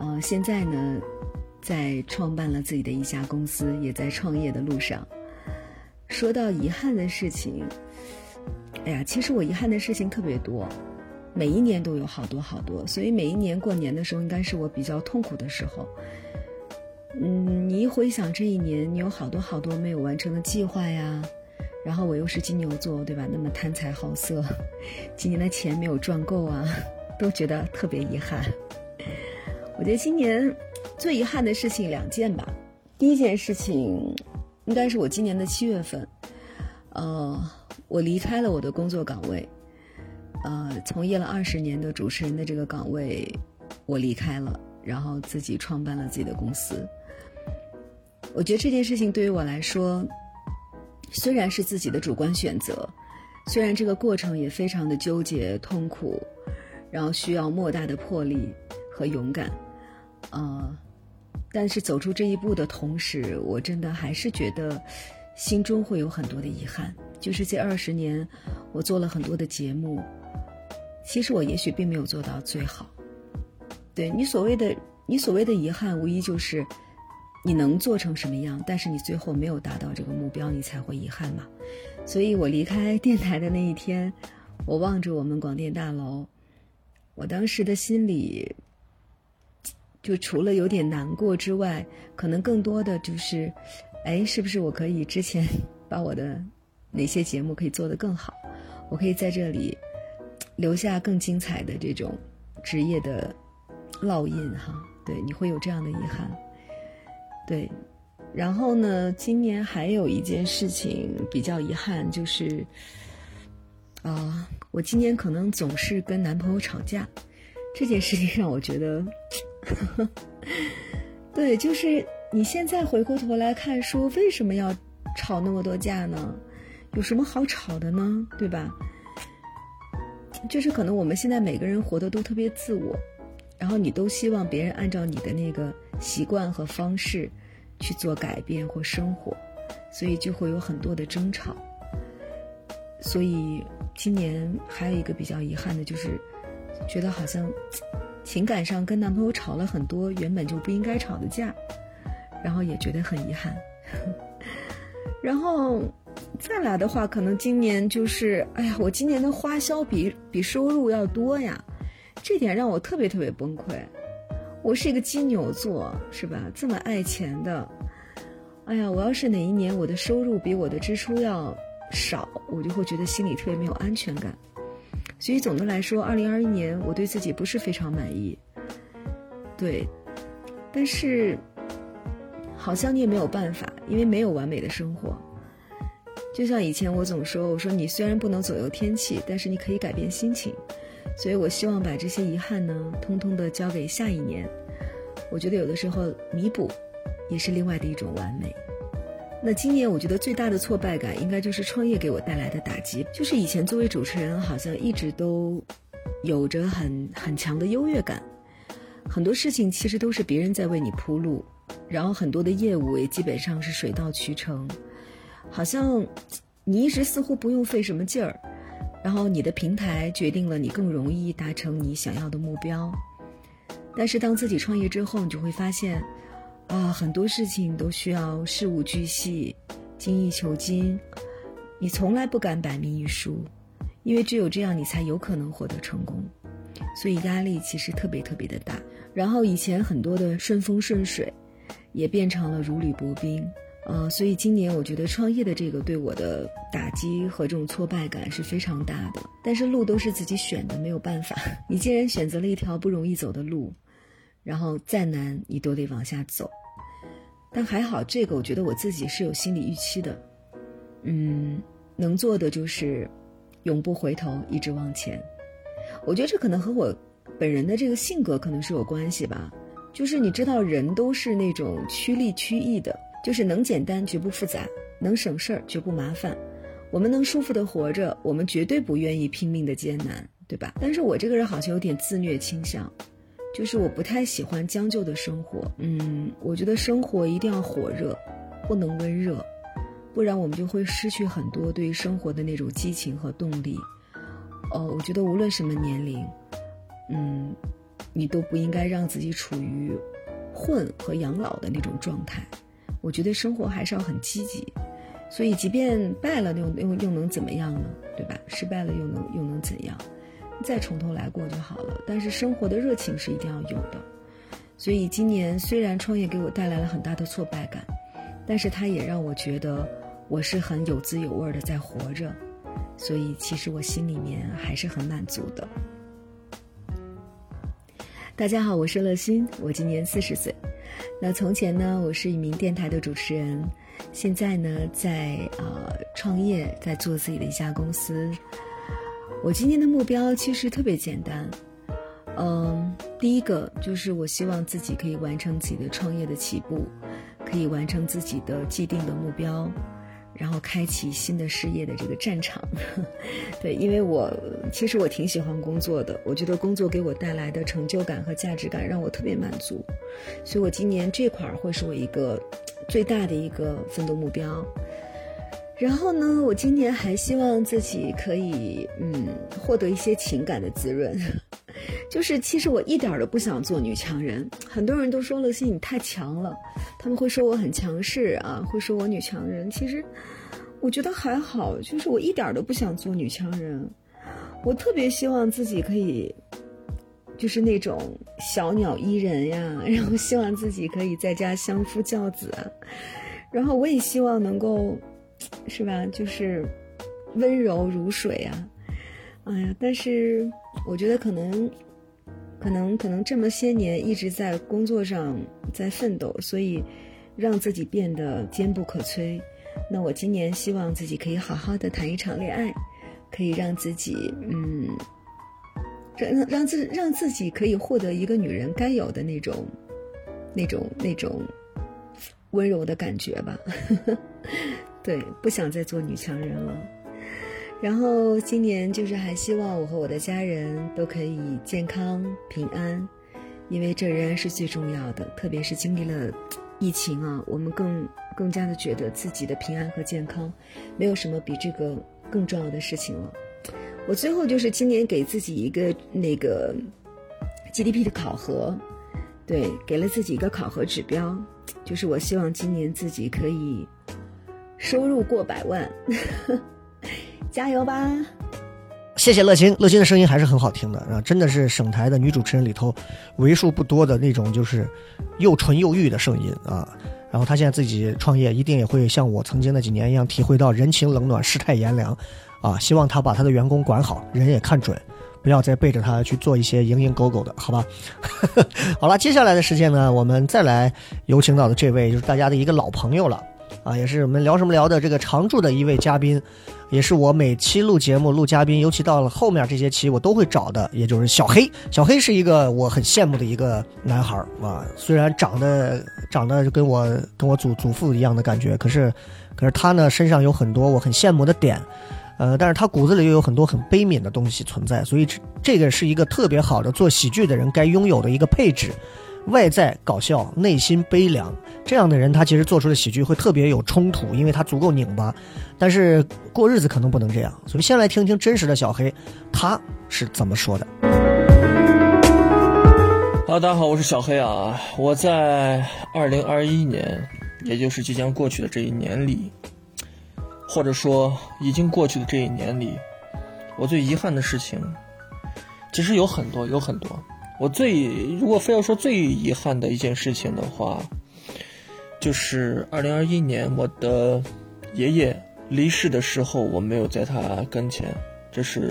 呃，现在呢，在创办了自己的一家公司，也在创业的路上。说到遗憾的事情，哎呀，其实我遗憾的事情特别多，每一年都有好多好多，所以每一年过年的时候，应该是我比较痛苦的时候。嗯，你一回想这一年，你有好多好多没有完成的计划呀。然后我又是金牛座，对吧？那么贪财好色，今年的钱没有赚够啊，都觉得特别遗憾。我觉得今年最遗憾的事情两件吧。第一件事情应该是我今年的七月份，呃，我离开了我的工作岗位，呃，从业了二十年的主持人的这个岗位，我离开了，然后自己创办了自己的公司。我觉得这件事情对于我来说。虽然是自己的主观选择，虽然这个过程也非常的纠结痛苦，然后需要莫大的魄力和勇敢，呃，但是走出这一步的同时，我真的还是觉得心中会有很多的遗憾。就是这二十年，我做了很多的节目，其实我也许并没有做到最好。对你所谓的你所谓的遗憾，无疑就是。你能做成什么样？但是你最后没有达到这个目标，你才会遗憾嘛。所以我离开电台的那一天，我望着我们广电大楼，我当时的心里，就除了有点难过之外，可能更多的就是，哎，是不是我可以之前 <laughs> 把我的哪些节目可以做得更好？我可以在这里留下更精彩的这种职业的烙印哈？对，你会有这样的遗憾。对，然后呢？今年还有一件事情比较遗憾，就是，啊，我今年可能总是跟男朋友吵架，这件事情让我觉得，<laughs> 对，就是你现在回过头来看，说为什么要吵那么多架呢？有什么好吵的呢？对吧？就是可能我们现在每个人活的都特别自我。然后你都希望别人按照你的那个习惯和方式去做改变或生活，所以就会有很多的争吵。所以今年还有一个比较遗憾的就是，觉得好像情感上跟男朋友吵了很多原本就不应该吵的架，然后也觉得很遗憾。<laughs> 然后再来的话，可能今年就是，哎呀，我今年的花销比比收入要多呀。这点让我特别特别崩溃。我是一个金牛座，是吧？这么爱钱的，哎呀，我要是哪一年我的收入比我的支出要少，我就会觉得心里特别没有安全感。所以总的来说，二零二一年我对自己不是非常满意。对，但是好像你也没有办法，因为没有完美的生活。就像以前我总说，我说你虽然不能左右天气，但是你可以改变心情。所以，我希望把这些遗憾呢，通通的交给下一年。我觉得有的时候弥补，也是另外的一种完美。那今年我觉得最大的挫败感，应该就是创业给我带来的打击。就是以前作为主持人，好像一直都有着很很强的优越感，很多事情其实都是别人在为你铺路，然后很多的业务也基本上是水到渠成，好像你一直似乎不用费什么劲儿。然后你的平台决定了你更容易达成你想要的目标，但是当自己创业之后，你就会发现，啊，很多事情都需要事无巨细、精益求精，你从来不敢百密一疏，因为只有这样你才有可能获得成功，所以压力其实特别特别的大。然后以前很多的顺风顺水，也变成了如履薄冰，呃，所以今年我觉得创业的这个对我的打击和这种挫败感是非常大的。但是路都是自己选的，没有办法。<laughs> 你既然选择了一条不容易走的路，然后再难你都得往下走。但还好，这个我觉得我自己是有心理预期的。嗯，能做的就是永不回头，一直往前。我觉得这可能和我本人的这个性格可能是有关系吧。就是你知道，人都是那种趋利趋易的。就是能简单绝不复杂，能省事儿绝不麻烦。我们能舒服的活着，我们绝对不愿意拼命的艰难，对吧？但是我这个人好像有点自虐倾向，就是我不太喜欢将就的生活。嗯，我觉得生活一定要火热，不能温热，不然我们就会失去很多对于生活的那种激情和动力。哦，我觉得无论什么年龄，嗯，你都不应该让自己处于混和养老的那种状态。我觉得生活还是要很积极，所以即便败了又又又能怎么样呢？对吧？失败了又能又能怎样？再从头来过就好了。但是生活的热情是一定要有的。所以今年虽然创业给我带来了很大的挫败感，但是它也让我觉得我是很有滋有味的在活着。所以其实我心里面还是很满足的。大家好，我是乐心，我今年四十岁。那从前呢，我是一名电台的主持人，现在呢，在呃创业，在做自己的一家公司。我今年的目标其实特别简单，嗯，第一个就是我希望自己可以完成自己的创业的起步，可以完成自己的既定的目标。然后开启新的事业的这个战场，<laughs> 对，因为我其实我挺喜欢工作的，我觉得工作给我带来的成就感和价值感让我特别满足，所以我今年这块儿会是我一个最大的一个奋斗目标。然后呢，我今年还希望自己可以嗯获得一些情感的滋润，<laughs> 就是其实我一点都不想做女强人，很多人都说乐，心你太强了，他们会说我很强势啊，会说我女强人，其实我觉得还好，就是我一点都不想做女强人，我特别希望自己可以就是那种小鸟依人呀，然后希望自己可以在家相夫教子啊，然后我也希望能够。是吧？就是温柔如水啊！哎呀，但是我觉得可能，可能，可能这么些年一直在工作上在奋斗，所以让自己变得坚不可摧。那我今年希望自己可以好好的谈一场恋爱，可以让自己嗯，让让自让自己可以获得一个女人该有的那种那种那种温柔的感觉吧。<laughs> 对，不想再做女强人了。然后今年就是还希望我和我的家人都可以健康平安，因为这仍然是最重要的。特别是经历了疫情啊，我们更更加的觉得自己的平安和健康，没有什么比这个更重要的事情了。我最后就是今年给自己一个那个 GDP 的考核，对，给了自己一个考核指标，就是我希望今年自己可以。收入过百万，<laughs> 加油吧！谢谢乐心，乐心的声音还是很好听的啊，真的是省台的女主持人里头为数不多的那种，就是又纯又欲的声音啊。然后她现在自己创业，一定也会像我曾经那几年一样，体会到人情冷暖、世态炎凉啊。希望她把她的员工管好，人也看准，不要再背着她去做一些蝇营狗苟的，好吧？<laughs> 好了，接下来的时间呢，我们再来有请到的这位，就是大家的一个老朋友了。啊，也是我们聊什么聊的这个常驻的一位嘉宾，也是我每期录节目录嘉宾，尤其到了后面这些期我都会找的，也就是小黑。小黑是一个我很羡慕的一个男孩啊，虽然长得长得跟我跟我祖祖父一样的感觉，可是可是他呢身上有很多我很羡慕的点，呃，但是他骨子里又有很多很悲悯的东西存在，所以这这个是一个特别好的做喜剧的人该拥有的一个配置。外在搞笑，内心悲凉，这样的人他其实做出的喜剧会特别有冲突，因为他足够拧巴。但是过日子可能不能这样，所以先来听听真实的小黑，他是怎么说的。哈，大家好，我是小黑啊。我在二零二一年，也就是即将过去的这一年里，或者说已经过去的这一年里，我最遗憾的事情，其实有很多，有很多。我最如果非要说最遗憾的一件事情的话，就是二零二一年我的爷爷离世的时候，我没有在他跟前。这是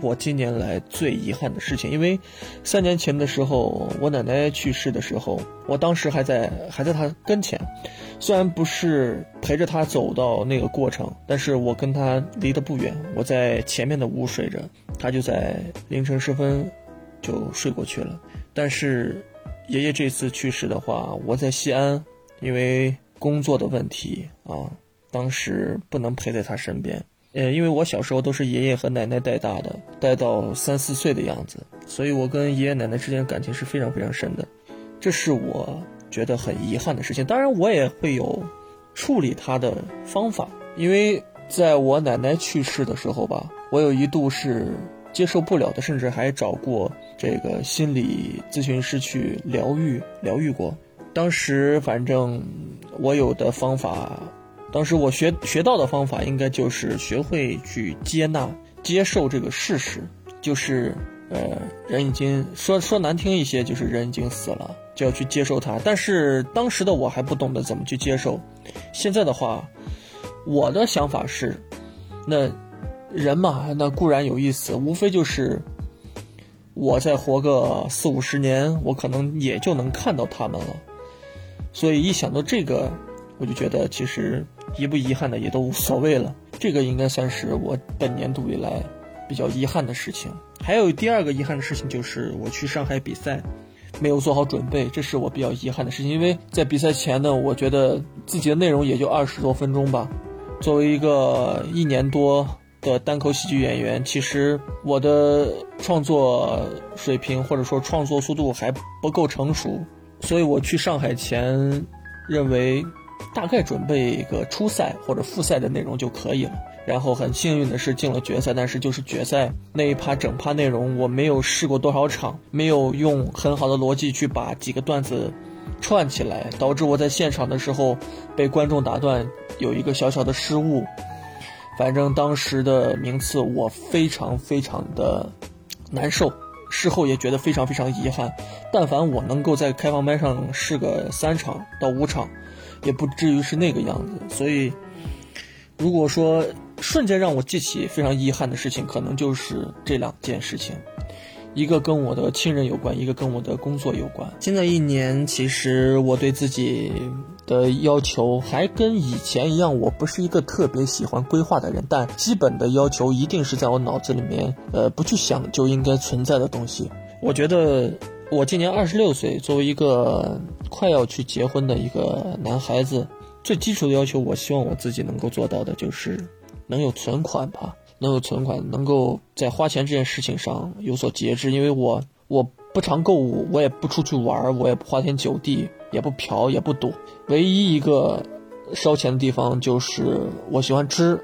我今年来最遗憾的事情，因为三年前的时候，我奶奶去世的时候，我当时还在还在他跟前，虽然不是陪着她走到那个过程，但是我跟他离得不远，我在前面的屋睡着，他就在凌晨时分就睡过去了。但是爷爷这次去世的话，我在西安，因为工作的问题啊，当时不能陪在他身边。呃，因为我小时候都是爷爷和奶奶带大的，带到三四岁的样子，所以我跟爷爷奶奶之间感情是非常非常深的，这是我觉得很遗憾的事情。当然，我也会有处理他的方法，因为在我奶奶去世的时候吧，我有一度是接受不了的，甚至还找过这个心理咨询师去疗愈疗愈过。当时反正我有的方法。当时我学学到的方法，应该就是学会去接纳、接受这个事实，就是呃，人已经说说难听一些，就是人已经死了，就要去接受它。但是当时的我还不懂得怎么去接受，现在的话，我的想法是，那人嘛，那固然有意思，无非就是我再活个四五十年，我可能也就能看到他们了。所以一想到这个，我就觉得其实。遗不遗憾的也都无所谓了，这个应该算是我本年度以来比较遗憾的事情。还有第二个遗憾的事情就是我去上海比赛，没有做好准备，这是我比较遗憾的事情。因为在比赛前呢，我觉得自己的内容也就二十多分钟吧。作为一个一年多的单口喜剧演员，其实我的创作水平或者说创作速度还不够成熟，所以我去上海前认为。大概准备一个初赛或者复赛的内容就可以了。然后很幸运的是进了决赛，但是就是决赛那一趴整趴内容我没有试过多少场，没有用很好的逻辑去把几个段子串起来，导致我在现场的时候被观众打断，有一个小小的失误。反正当时的名次我非常非常的难受，事后也觉得非常非常遗憾。但凡我能够在开放麦上试个三场到五场。也不至于是那个样子，所以，如果说瞬间让我记起非常遗憾的事情，可能就是这两件事情，一个跟我的亲人有关，一个跟我的工作有关。新的一年，其实我对自己的要求还跟以前一样，我不是一个特别喜欢规划的人，但基本的要求一定是在我脑子里面，呃，不去想就应该存在的东西。我觉得。我今年二十六岁，作为一个快要去结婚的一个男孩子，最基础的要求，我希望我自己能够做到的就是能有存款吧，能有存款，能够在花钱这件事情上有所节制。因为我我不常购物，我也不出去玩，我也不花天酒地，也不嫖，也不赌。唯一一个烧钱的地方就是我喜欢吃，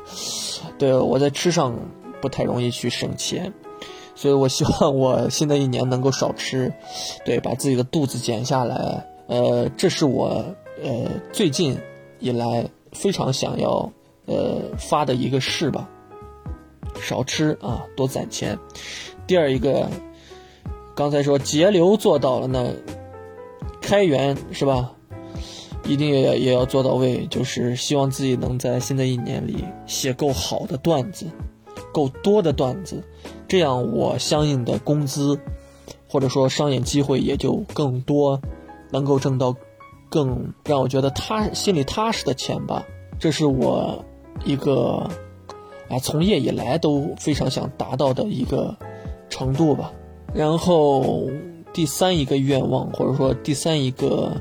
<laughs> 对我在吃上不太容易去省钱。所以，我希望我新的一年能够少吃，对，把自己的肚子减下来。呃，这是我呃最近以来非常想要呃发的一个誓吧。少吃啊，多攒钱。第二一个，刚才说节流做到了，那开源是吧？一定也也要做到位，就是希望自己能在新的一年里写够好的段子，够多的段子。这样，我相应的工资，或者说商演机会也就更多，能够挣到更让我觉得踏心里踏实的钱吧。这是我一个啊从业以来都非常想达到的一个程度吧。然后第三一个愿望，或者说第三一个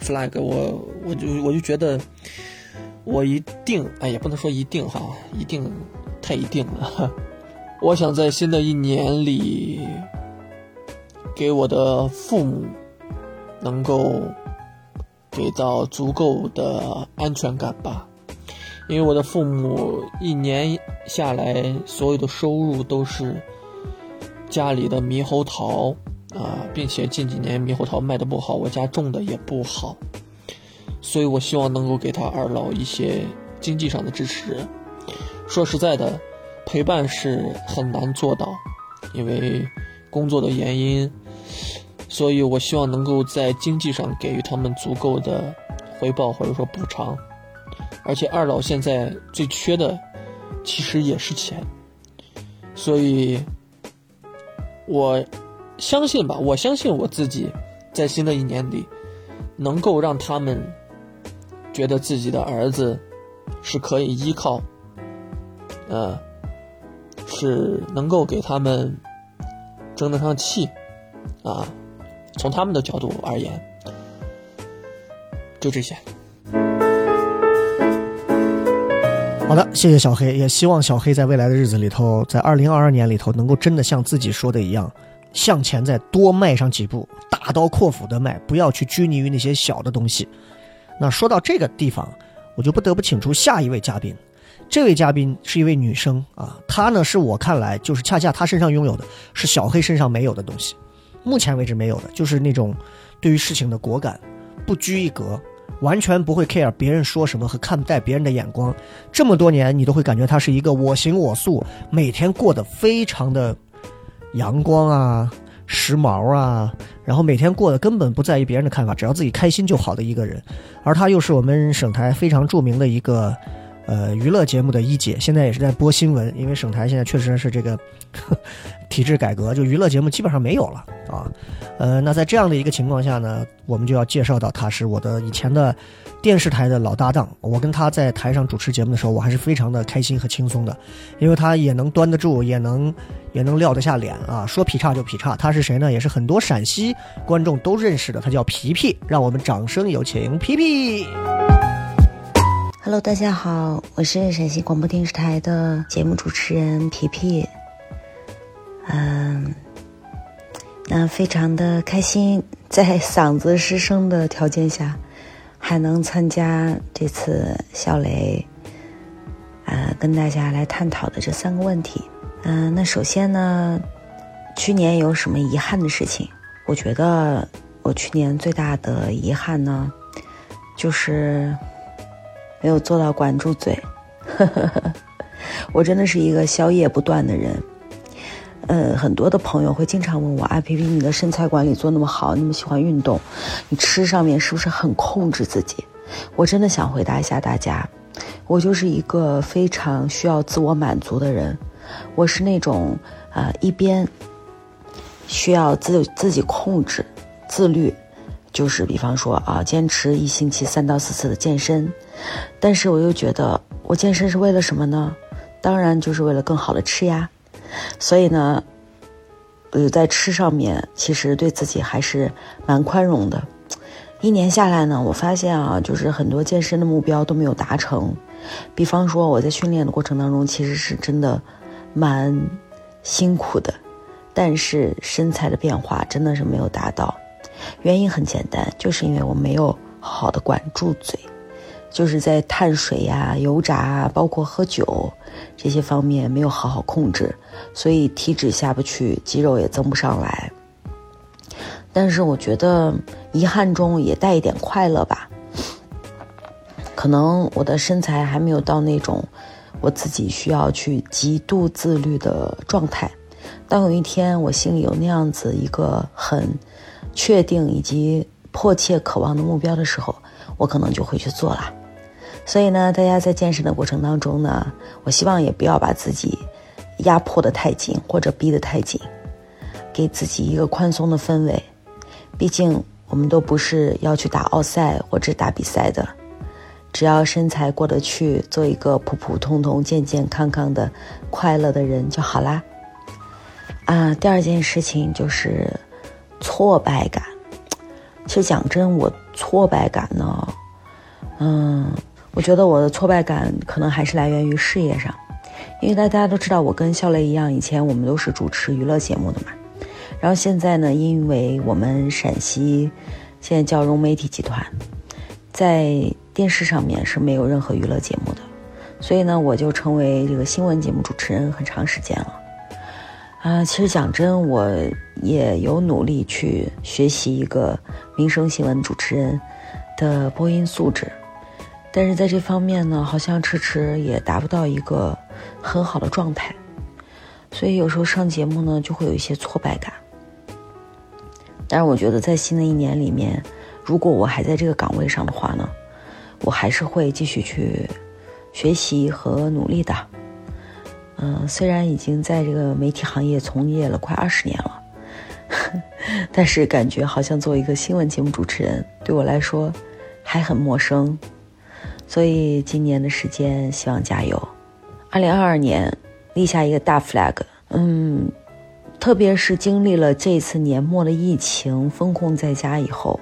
flag，我我就我就觉得我一定哎也不能说一定哈，一定太一定了。<laughs> 我想在新的一年里，给我的父母能够给到足够的安全感吧，因为我的父母一年下来所有的收入都是家里的猕猴桃啊，并且近几年猕猴桃卖的不好，我家种的也不好，所以我希望能够给他二老一些经济上的支持。说实在的。陪伴是很难做到，因为工作的原因，所以我希望能够在经济上给予他们足够的回报或者说补偿。而且二老现在最缺的，其实也是钱。所以，我相信吧，我相信我自己，在新的一年里，能够让他们觉得自己的儿子是可以依靠，呃，是能够给他们争得上气，啊，从他们的角度而言，就这些。好的，谢谢小黑，也希望小黑在未来的日子里头，在二零二二年里头，能够真的像自己说的一样，向前再多迈上几步，大刀阔斧的迈，不要去拘泥于那些小的东西。那说到这个地方，我就不得不请出下一位嘉宾。这位嘉宾是一位女生啊，她呢是我看来就是恰恰她身上拥有的是小黑身上没有的东西，目前为止没有的，就是那种对于事情的果敢，不拘一格。完全不会 care 别人说什么和看待别人的眼光，这么多年你都会感觉她是一个我行我素，每天过得非常的阳光啊、时髦啊，然后每天过得根本不在意别人的看法，只要自己开心就好的一个人。而他又是我们省台非常著名的一个呃娱乐节目的一姐，现在也是在播新闻，因为省台现在确实是这个 <laughs> 体制改革，就娱乐节目基本上没有了啊。呃，那在这样的一个情况下呢，我们就要介绍到他是我的以前的电视台的老搭档。我跟他在台上主持节目的时候，我还是非常的开心和轻松的，因为他也能端得住，也能也能撂得下脸啊，说劈叉就劈叉。他是谁呢？也是很多陕西观众都认识的，他叫皮皮。让我们掌声有请皮皮。Hello，大家好，我是陕西广播电视台的节目主持人皮皮。嗯。那非常的开心，在嗓子失声的条件下，还能参加这次小雷，呃，跟大家来探讨的这三个问题。嗯，那首先呢，去年有什么遗憾的事情？我觉得我去年最大的遗憾呢，就是没有做到管住嘴。<laughs> 我真的是一个宵夜不断的人。呃，很多的朋友会经常问我：“啊，皮皮，你的身材管理做那么好，那么喜欢运动，你吃上面是不是很控制自己？”我真的想回答一下大家，我就是一个非常需要自我满足的人。我是那种呃，一边需要自自己控制、自律，就是比方说啊，坚持一星期三到四次的健身，但是我又觉得我健身是为了什么呢？当然就是为了更好的吃呀。所以呢，呃，在吃上面其实对自己还是蛮宽容的。一年下来呢，我发现啊，就是很多健身的目标都没有达成。比方说我在训练的过程当中，其实是真的蛮辛苦的，但是身材的变化真的是没有达到。原因很简单，就是因为我没有好好的管住嘴。就是在碳水呀、油炸啊，包括喝酒这些方面没有好好控制，所以体脂下不去，肌肉也增不上来。但是我觉得遗憾中也带一点快乐吧。可能我的身材还没有到那种我自己需要去极度自律的状态。当有一天我心里有那样子一个很确定以及迫切渴望的目标的时候，我可能就会去做了。所以呢，大家在健身的过程当中呢，我希望也不要把自己压迫的太紧或者逼得太紧，给自己一个宽松的氛围。毕竟我们都不是要去打奥赛或者打比赛的，只要身材过得去，做一个普普通通、健健康康的、快乐的人就好啦。啊，第二件事情就是挫败感。其实讲真，我挫败感呢，嗯。我觉得我的挫败感可能还是来源于事业上，因为大家都知道我跟笑雷一样，以前我们都是主持娱乐节目的嘛。然后现在呢，因为我们陕西现在叫融媒体集团，在电视上面是没有任何娱乐节目的，所以呢，我就成为这个新闻节目主持人很长时间了。啊，其实讲真，我也有努力去学习一个民生新闻主持人的播音素质。但是在这方面呢，好像迟迟也达不到一个很好的状态，所以有时候上节目呢就会有一些挫败感。但是我觉得在新的一年里面，如果我还在这个岗位上的话呢，我还是会继续去学习和努力的。嗯，虽然已经在这个媒体行业从业了快二十年了，<laughs> 但是感觉好像做一个新闻节目主持人对我来说还很陌生。所以今年的时间，希望加油。二零二二年立下一个大 flag，嗯，特别是经历了这次年末的疫情封控在家以后，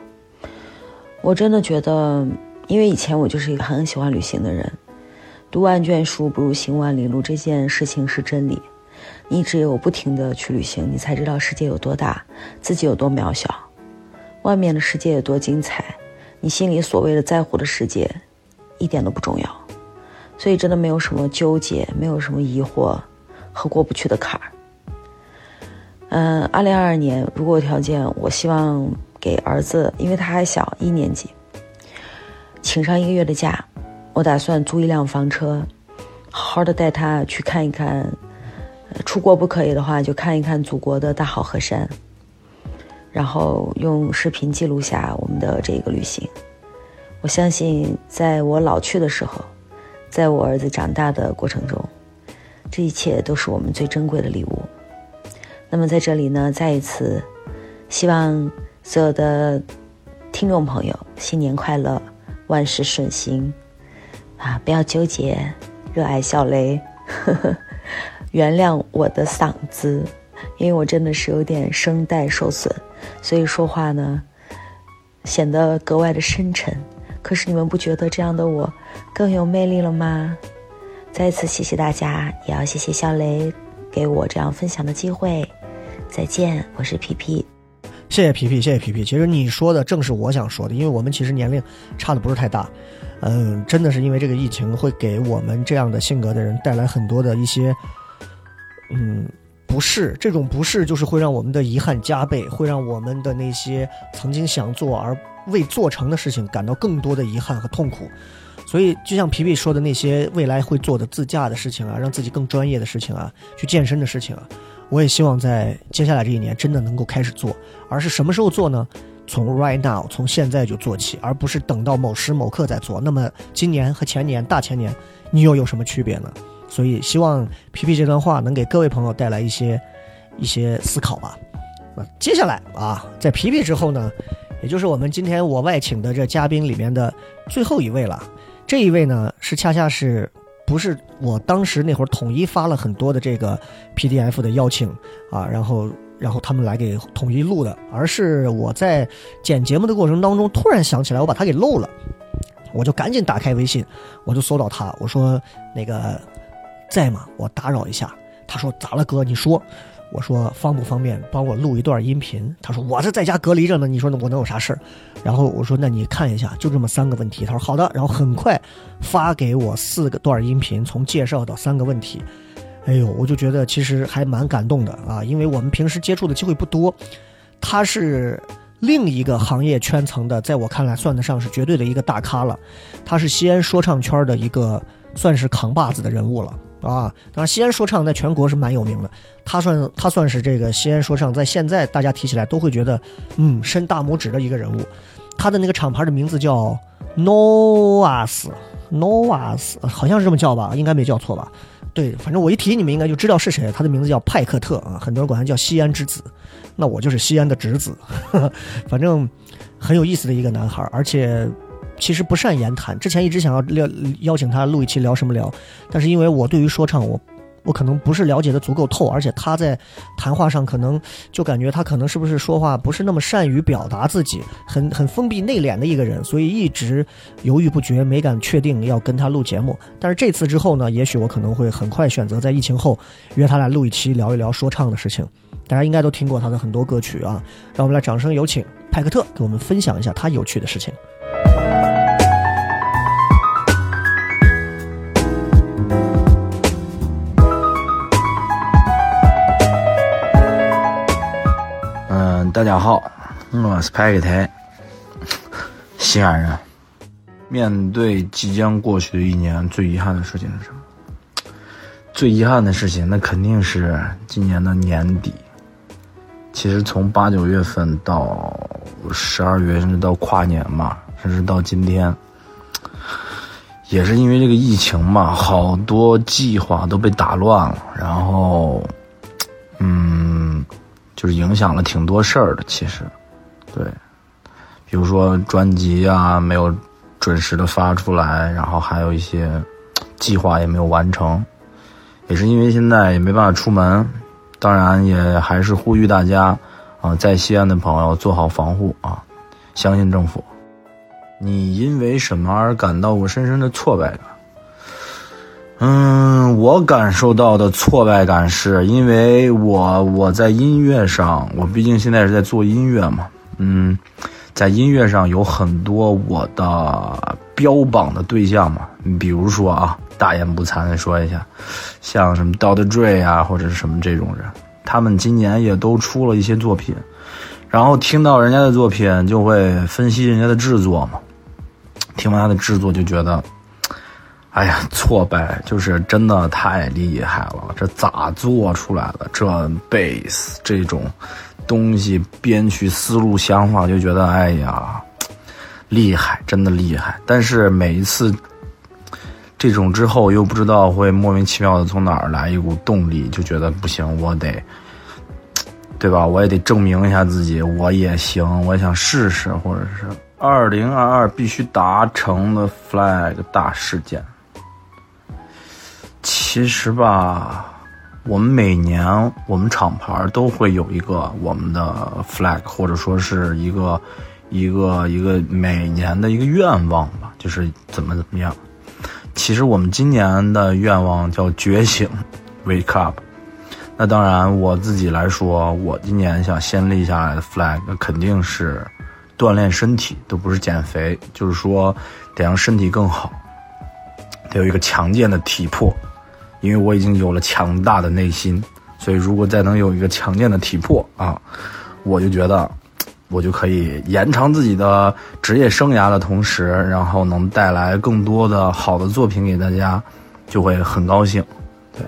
我真的觉得，因为以前我就是一个很喜欢旅行的人，读万卷书不如行万里路这件事情是真理。你只有不停的去旅行，你才知道世界有多大，自己有多渺小，外面的世界有多精彩，你心里所谓的在乎的世界。一点都不重要，所以真的没有什么纠结，没有什么疑惑和过不去的坎儿。嗯，二零二二年如果有条件，我希望给儿子，因为他还小，一年级，请上一个月的假。我打算租一辆房车，好好的带他去看一看。出国不可以的话，就看一看祖国的大好河山，然后用视频记录下我们的这个旅行。我相信，在我老去的时候，在我儿子长大的过程中，这一切都是我们最珍贵的礼物。那么在这里呢，再一次希望所有的听众朋友新年快乐，万事顺心啊！不要纠结，热爱小雷，呵呵，原谅我的嗓子，因为我真的是有点声带受损，所以说话呢显得格外的深沉。可是你们不觉得这样的我更有魅力了吗？再次谢谢大家，也要谢谢肖雷给我这样分享的机会。再见，我是皮皮。谢谢皮皮，谢谢皮皮。其实你说的正是我想说的，因为我们其实年龄差的不是太大。嗯，真的是因为这个疫情会给我们这样的性格的人带来很多的一些，嗯，不适。这种不适就是会让我们的遗憾加倍，会让我们的那些曾经想做而。未做成的事情感到更多的遗憾和痛苦，所以就像皮皮说的那些未来会做的自驾的事情啊，让自己更专业的事情啊，去健身的事情啊，我也希望在接下来这一年真的能够开始做。而是什么时候做呢？从 right now，从现在就做起，而不是等到某时某刻再做。那么今年和前年、大前年，你又有什么区别呢？所以希望皮皮这段话能给各位朋友带来一些一些思考吧。那接下来啊，在皮皮之后呢？也就是我们今天我外请的这嘉宾里面的最后一位了，这一位呢是恰恰是不是我当时那会儿统一发了很多的这个 PDF 的邀请啊，然后然后他们来给统一录的，而是我在剪节目的过程当中突然想起来我把他给漏了，我就赶紧打开微信，我就搜到他，我说那个在吗？我打扰一下，他说咋了哥？你说。我说方不方便帮我录一段音频？他说我是在家隔离着呢。你说我能有啥事儿？然后我说那你看一下，就这么三个问题。他说好的。然后很快发给我四个段音频，从介绍到三个问题。哎呦，我就觉得其实还蛮感动的啊，因为我们平时接触的机会不多。他是另一个行业圈层的，在我看来算得上是绝对的一个大咖了。他是西安说唱圈的一个算是扛把子的人物了。啊，当然，西安说唱在全国是蛮有名的。他算他算是这个西安说唱，在现在大家提起来都会觉得，嗯，伸大拇指的一个人物。他的那个厂牌的名字叫 Novas，Novas，好像是这么叫吧，应该没叫错吧？对，反正我一提你们应该就知道是谁。他的名字叫派克特啊，很多人管他叫西安之子。那我就是西安的侄子，<laughs> 反正很有意思的一个男孩，而且。其实不善言谈，之前一直想要聊邀请他录一期聊什么聊，但是因为我对于说唱我我可能不是了解的足够透，而且他在谈话上可能就感觉他可能是不是说话不是那么善于表达自己，很 <laughs> 很封闭内敛的一个人，所以一直犹豫不决，没敢确定要跟他录节目。但是这次之后呢，也许我可能会很快选择在疫情后约他来录一期聊一聊说唱的事情。大家应该都听过他的很多歌曲啊，让我们来掌声有请派克特给我们分享一下他有趣的事情。大家好，我是派克台，西安人。面对即将过去的一年，最遗憾的事情是什么？最遗憾的事情，那肯定是今年的年底。其实从八九月份到十二月，甚至到跨年嘛，甚至到今天，也是因为这个疫情嘛，好多计划都被打乱了，然后，嗯，就是影响了挺多事儿的。其实，对，比如说专辑啊没有准时的发出来，然后还有一些计划也没有完成，也是因为现在也没办法出门。当然，也还是呼吁大家啊，在西安的朋友做好防护啊，相信政府。你因为什么而感到过深深的挫败感？嗯，我感受到的挫败感是因为我我在音乐上，我毕竟现在是在做音乐嘛，嗯，在音乐上有很多我的标榜的对象嘛，比如说啊，大言不惭的说一下，像什么 Dr. Dre 啊，或者是什么这种人，他们今年也都出了一些作品，然后听到人家的作品就会分析人家的制作嘛。听完他的制作就觉得，哎呀，挫败，就是真的太厉害了，这咋做出来的？这贝斯这种东西，编曲思路、想法，就觉得哎呀，厉害，真的厉害。但是每一次这种之后，又不知道会莫名其妙的从哪儿来一股动力，就觉得不行，我得，对吧？我也得证明一下自己，我也行，我也想试试，或者是。二零二二必须达成的 flag 大事件，其实吧，我们每年我们厂牌都会有一个我们的 flag，或者说是一个一个一个每年的一个愿望吧，就是怎么怎么样。其实我们今年的愿望叫觉醒，wake up。那当然，我自己来说，我今年想先立下来的 flag 肯定是。锻炼身体都不是减肥，就是说得让身体更好，得有一个强健的体魄，因为我已经有了强大的内心，所以如果再能有一个强健的体魄啊，我就觉得 <tsk> 我就可以延长自己的职业生涯的同时，然后能带来更多的好的作品给大家，就会很高兴。对，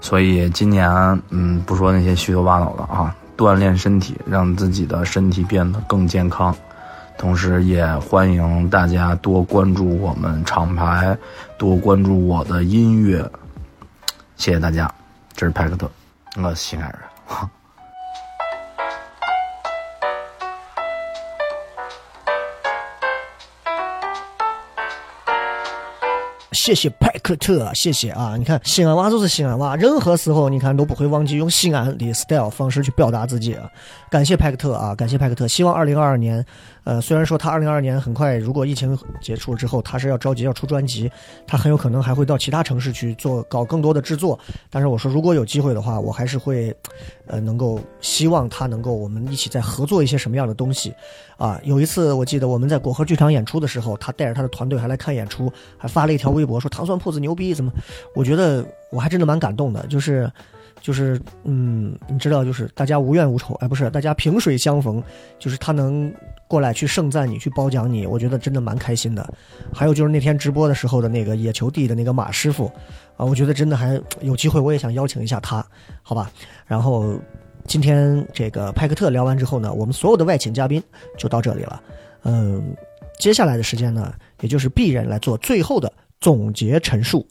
所以今年嗯，不说那些虚头巴脑的啊。锻炼身体，让自己的身体变得更健康，同时也欢迎大家多关注我们厂牌，多关注我的音乐。谢谢大家，这是派克特，我西安人。<laughs> 谢谢派克特，谢谢啊！你看西安娃就是西安娃，任何时候你看都不会忘记用西安的 style 方式去表达自己啊。感谢派克特啊，感谢派克特。希望二零二二年，呃，虽然说他二零二二年很快，如果疫情结束之后，他是要着急要出专辑，他很有可能还会到其他城市去做搞更多的制作。但是我说，如果有机会的话，我还是会，呃，能够希望他能够我们一起再合作一些什么样的东西。啊，有一次我记得我们在果核剧场演出的时候，他带着他的团队还来看演出，还发了一条微博说糖蒜铺子牛逼，怎么？我觉得我还真的蛮感动的，就是，就是，嗯，你知道，就是大家无怨无仇，哎，不是，大家萍水相逢，就是他能过来去盛赞你，去褒奖你，我觉得真的蛮开心的。还有就是那天直播的时候的那个野球地的那个马师傅，啊，我觉得真的还有机会，我也想邀请一下他，好吧？然后。今天这个派克特聊完之后呢，我们所有的外请嘉宾就到这里了。嗯，接下来的时间呢，也就是鄙人来做最后的总结陈述。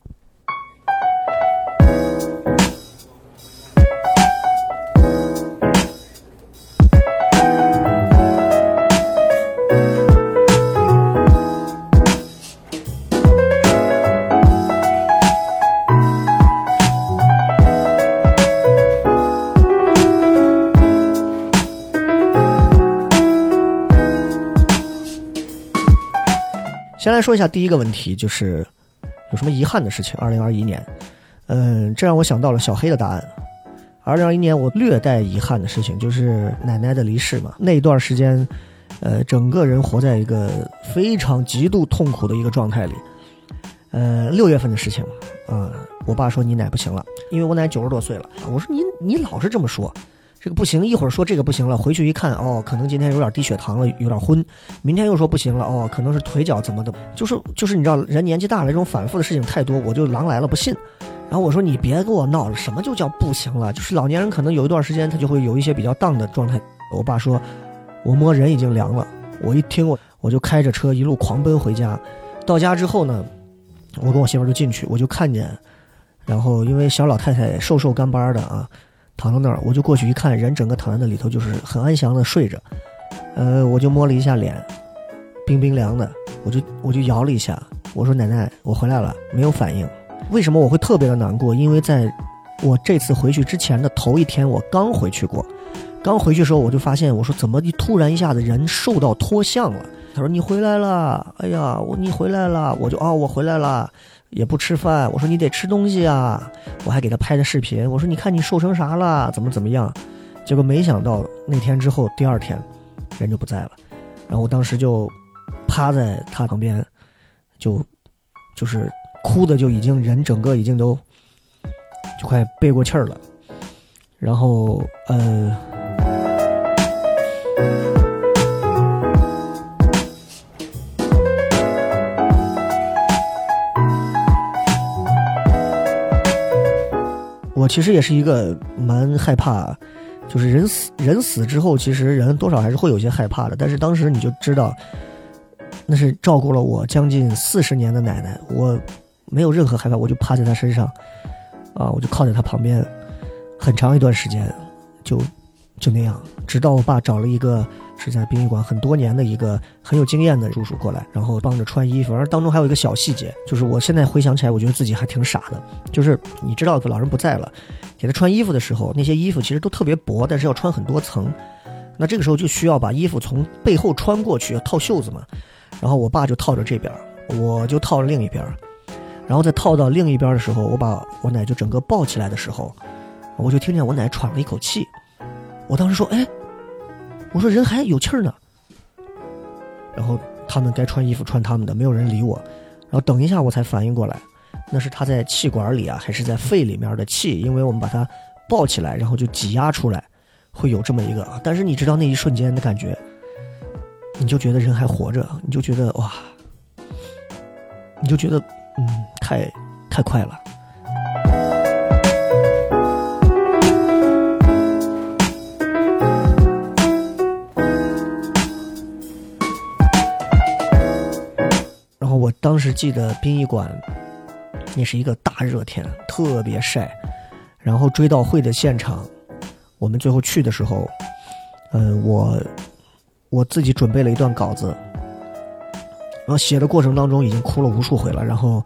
先来说一下第一个问题，就是有什么遗憾的事情？二零二一年，嗯，这让我想到了小黑的答案。二零二一年我略带遗憾的事情就是奶奶的离世嘛。那一段时间，呃，整个人活在一个非常极度痛苦的一个状态里。呃，六月份的事情，啊，我爸说你奶不行了，因为我奶九十多岁了。我说你你老是这么说。这个不行，一会儿说这个不行了，回去一看，哦，可能今天有点低血糖了，有点昏。明天又说不行了，哦，可能是腿脚怎么的，就是就是你知道，人年纪大了，这种反复的事情太多，我就狼来了，不信。然后我说你别给我闹了，什么就叫不行了？就是老年人可能有一段时间他就会有一些比较荡的状态。我爸说，我摸人已经凉了。我一听我我就开着车一路狂奔回家，到家之后呢，我跟我媳妇就进去，我就看见，然后因为小老太太瘦瘦干巴的啊，躺到那儿，我就过去一看，人整个躺在那里头，就是很安详的睡着。呃，我就摸了一下脸，冰冰凉的，我就我就摇了一下，我说奶奶，我回来了，没有反应。为什么我会特别的难过？因为在我这次回去之前的头一天，我刚回去过，刚回去的时候我就发现，我说怎么一突然一下子人瘦到脱相了？他说你回来了，哎呀，我你回来了，我就哦我回来了，也不吃饭。我说你得吃东西啊，我还给他拍的视频。我说你看你瘦成啥了，怎么怎么样？结果没想到那天之后第二天，人就不在了，然后我当时就趴在他旁边，就就是哭的就已经人整个已经都就快背过气儿了，然后呃。我其实也是一个蛮害怕，就是人死人死之后，其实人多少还是会有些害怕的。但是当时你就知道，那是照顾了我将近四十年的奶奶，我没有任何害怕，我就趴在她身上，啊，我就靠在她旁边，很长一段时间，就就那样，直到我爸找了一个。是在殡仪馆很多年的一个很有经验的叔叔过来，然后帮着穿衣服。而当中还有一个小细节，就是我现在回想起来，我觉得自己还挺傻的。就是你知道，老人不在了，给他穿衣服的时候，那些衣服其实都特别薄，但是要穿很多层。那这个时候就需要把衣服从背后穿过去，套袖子嘛。然后我爸就套着这边，我就套着另一边。然后再套到另一边的时候，我把我奶就整个抱起来的时候，我就听见我奶喘了一口气。我当时说：“哎。”我说人还有气儿呢，然后他们该穿衣服穿他们的，没有人理我。然后等一下我才反应过来，那是他在气管里啊，还是在肺里面的气？因为我们把他抱起来，然后就挤压出来，会有这么一个。但是你知道那一瞬间的感觉，你就觉得人还活着，你就觉得哇，你就觉得嗯，太太快了。我当时记得殡仪馆，那是一个大热天，特别晒。然后追悼会的现场，我们最后去的时候，嗯，我我自己准备了一段稿子，然后写的过程当中已经哭了无数回了。然后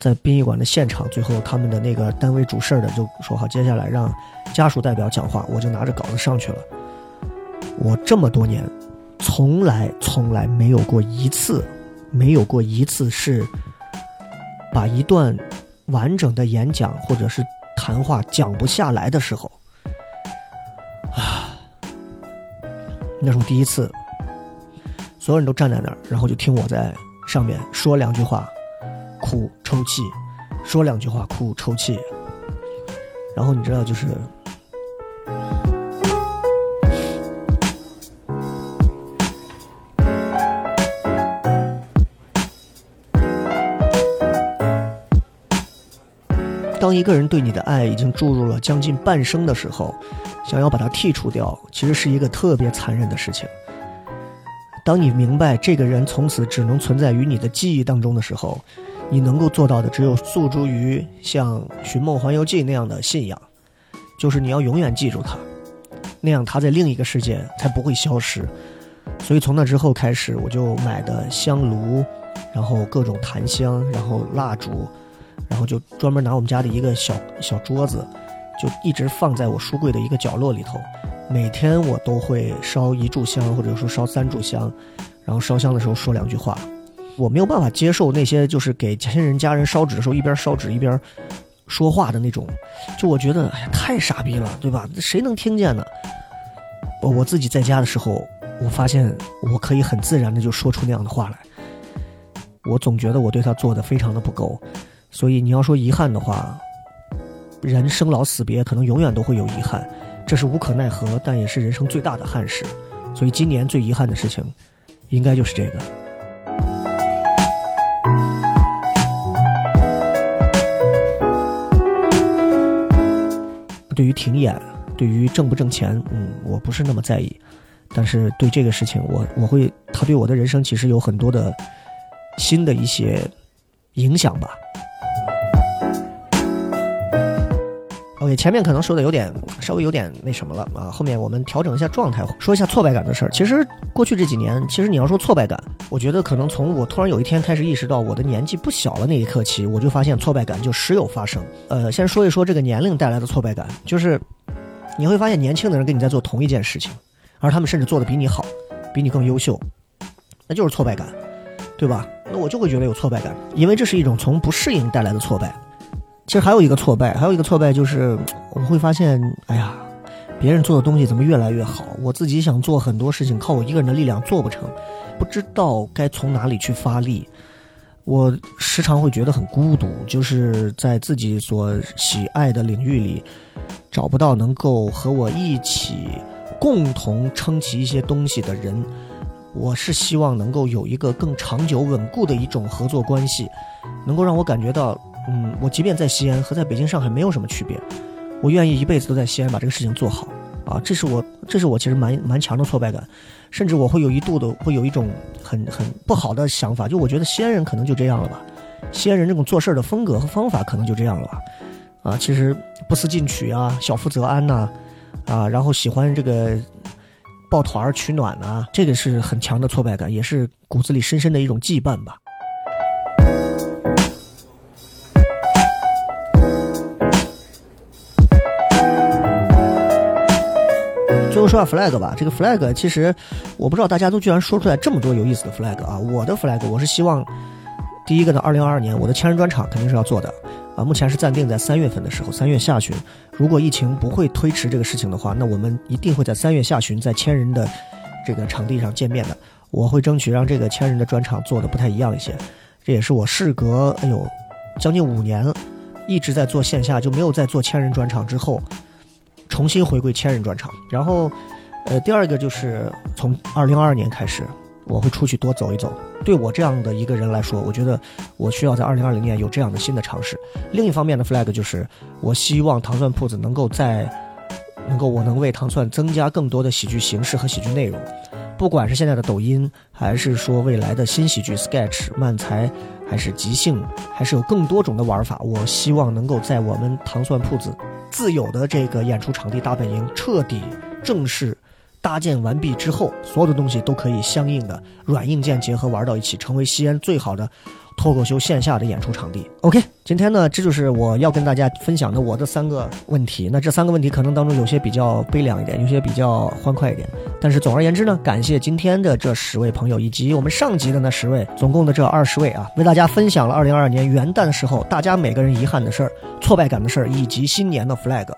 在殡仪馆的现场，最后他们的那个单位主事的就说好，接下来让家属代表讲话，我就拿着稿子上去了。我这么多年，从来从来没有过一次。没有过一次是把一段完整的演讲或者是谈话讲不下来的时候，啊，那是我第一次，所有人都站在那儿，然后就听我在上面说两句话，哭抽泣，说两句话哭抽泣，然后你知道就是。当一个人对你的爱已经注入了将近半生的时候，想要把它剔除掉，其实是一个特别残忍的事情。当你明白这个人从此只能存在于你的记忆当中的时候，你能够做到的只有诉诸于像《寻梦环游记》那样的信仰，就是你要永远记住他，那样他在另一个世界才不会消失。所以从那之后开始，我就买的香炉，然后各种檀香，然后蜡烛。然后就专门拿我们家的一个小小桌子，就一直放在我书柜的一个角落里头。每天我都会烧一炷香，或者说烧三炷香，然后烧香的时候说两句话。我没有办法接受那些就是给亲人家人烧纸的时候一边烧纸一边说话的那种，就我觉得哎呀太傻逼了，对吧？谁能听见呢？我我自己在家的时候，我发现我可以很自然的就说出那样的话来。我总觉得我对他做的非常的不够。所以你要说遗憾的话，人生老死别可能永远都会有遗憾，这是无可奈何，但也是人生最大的憾事。所以今年最遗憾的事情，应该就是这个。对于停演，对于挣不挣钱，嗯，我不是那么在意，但是对这个事情，我我会，他对我的人生其实有很多的新的一些。影响吧。OK，前面可能说的有点稍微有点那什么了啊，后面我们调整一下状态，说一下挫败感的事儿。其实过去这几年，其实你要说挫败感，我觉得可能从我突然有一天开始意识到我的年纪不小了那一刻起，我就发现挫败感就时有发生。呃，先说一说这个年龄带来的挫败感，就是你会发现年轻的人跟你在做同一件事情，而他们甚至做的比你好，比你更优秀，那就是挫败感，对吧？那我就会觉得有挫败感，因为这是一种从不适应带来的挫败。其实还有一个挫败，还有一个挫败就是我们会发现，哎呀，别人做的东西怎么越来越好？我自己想做很多事情，靠我一个人的力量做不成，不知道该从哪里去发力。我时常会觉得很孤独，就是在自己所喜爱的领域里，找不到能够和我一起共同撑起一些东西的人。我是希望能够有一个更长久、稳固的一种合作关系，能够让我感觉到。嗯，我即便在西安和在北京、上海没有什么区别，我愿意一辈子都在西安把这个事情做好啊！这是我，这是我其实蛮蛮强的挫败感，甚至我会有一度的会有一种很很不好的想法，就我觉得西安人可能就这样了吧，西安人这种做事的风格和方法可能就这样了吧，啊，其实不思进取啊，小富则安呐，啊，然后喜欢这个抱团取暖呐，这个是很强的挫败感，也是骨子里深深的一种羁绊吧。说下 flag 吧，这个 flag 其实我不知道大家都居然说出来这么多有意思的 flag 啊！我的 flag 我是希望第一个呢，二零二二年我的千人专场肯定是要做的啊，目前是暂定在三月份的时候，三月下旬，如果疫情不会推迟这个事情的话，那我们一定会在三月下旬在千人的这个场地上见面的。我会争取让这个千人的专场做的不太一样一些，这也是我事隔哎呦将近五年一直在做线下就没有再做千人专场之后。重新回归千人专场，然后，呃，第二个就是从二零二二年开始，我会出去多走一走。对我这样的一个人来说，我觉得我需要在二零二零年有这样的新的尝试。另一方面的 flag 就是，我希望糖蒜铺子能够在，能够我能为糖蒜增加更多的喜剧形式和喜剧内容，不管是现在的抖音，还是说未来的新喜剧 sketch 漫才，还是即兴，还是有更多种的玩法。我希望能够在我们糖蒜铺子。自有的这个演出场地大本营彻底正式搭建完毕之后，所有的东西都可以相应的软硬件结合玩到一起，成为西安最好的脱口秀线下的演出场地。OK，今天呢，这就是我要跟大家分享的我的三个问题。那这三个问题可能当中有些比较悲凉一点，有些比较欢快一点。但是总而言之呢，感谢今天的这十位朋友，以及我们上集的那十位，总共的这二十位啊，为大家分享了二零二二年元旦的时候大家每个人遗憾的事儿、挫败感的事儿，以及新年的 flag。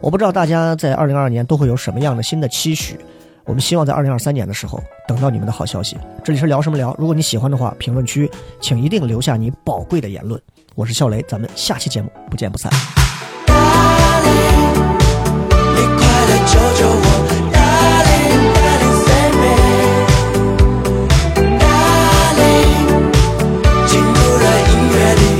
我不知道大家在二零二二年都会有什么样的新的期许。我们希望在二零二三年的时候等到你们的好消息。这里是聊什么聊，如果你喜欢的话，评论区请一定留下你宝贵的言论。我是笑雷，咱们下期节目不见不散。Darling, darling, save me. Darling, 进入了音乐里。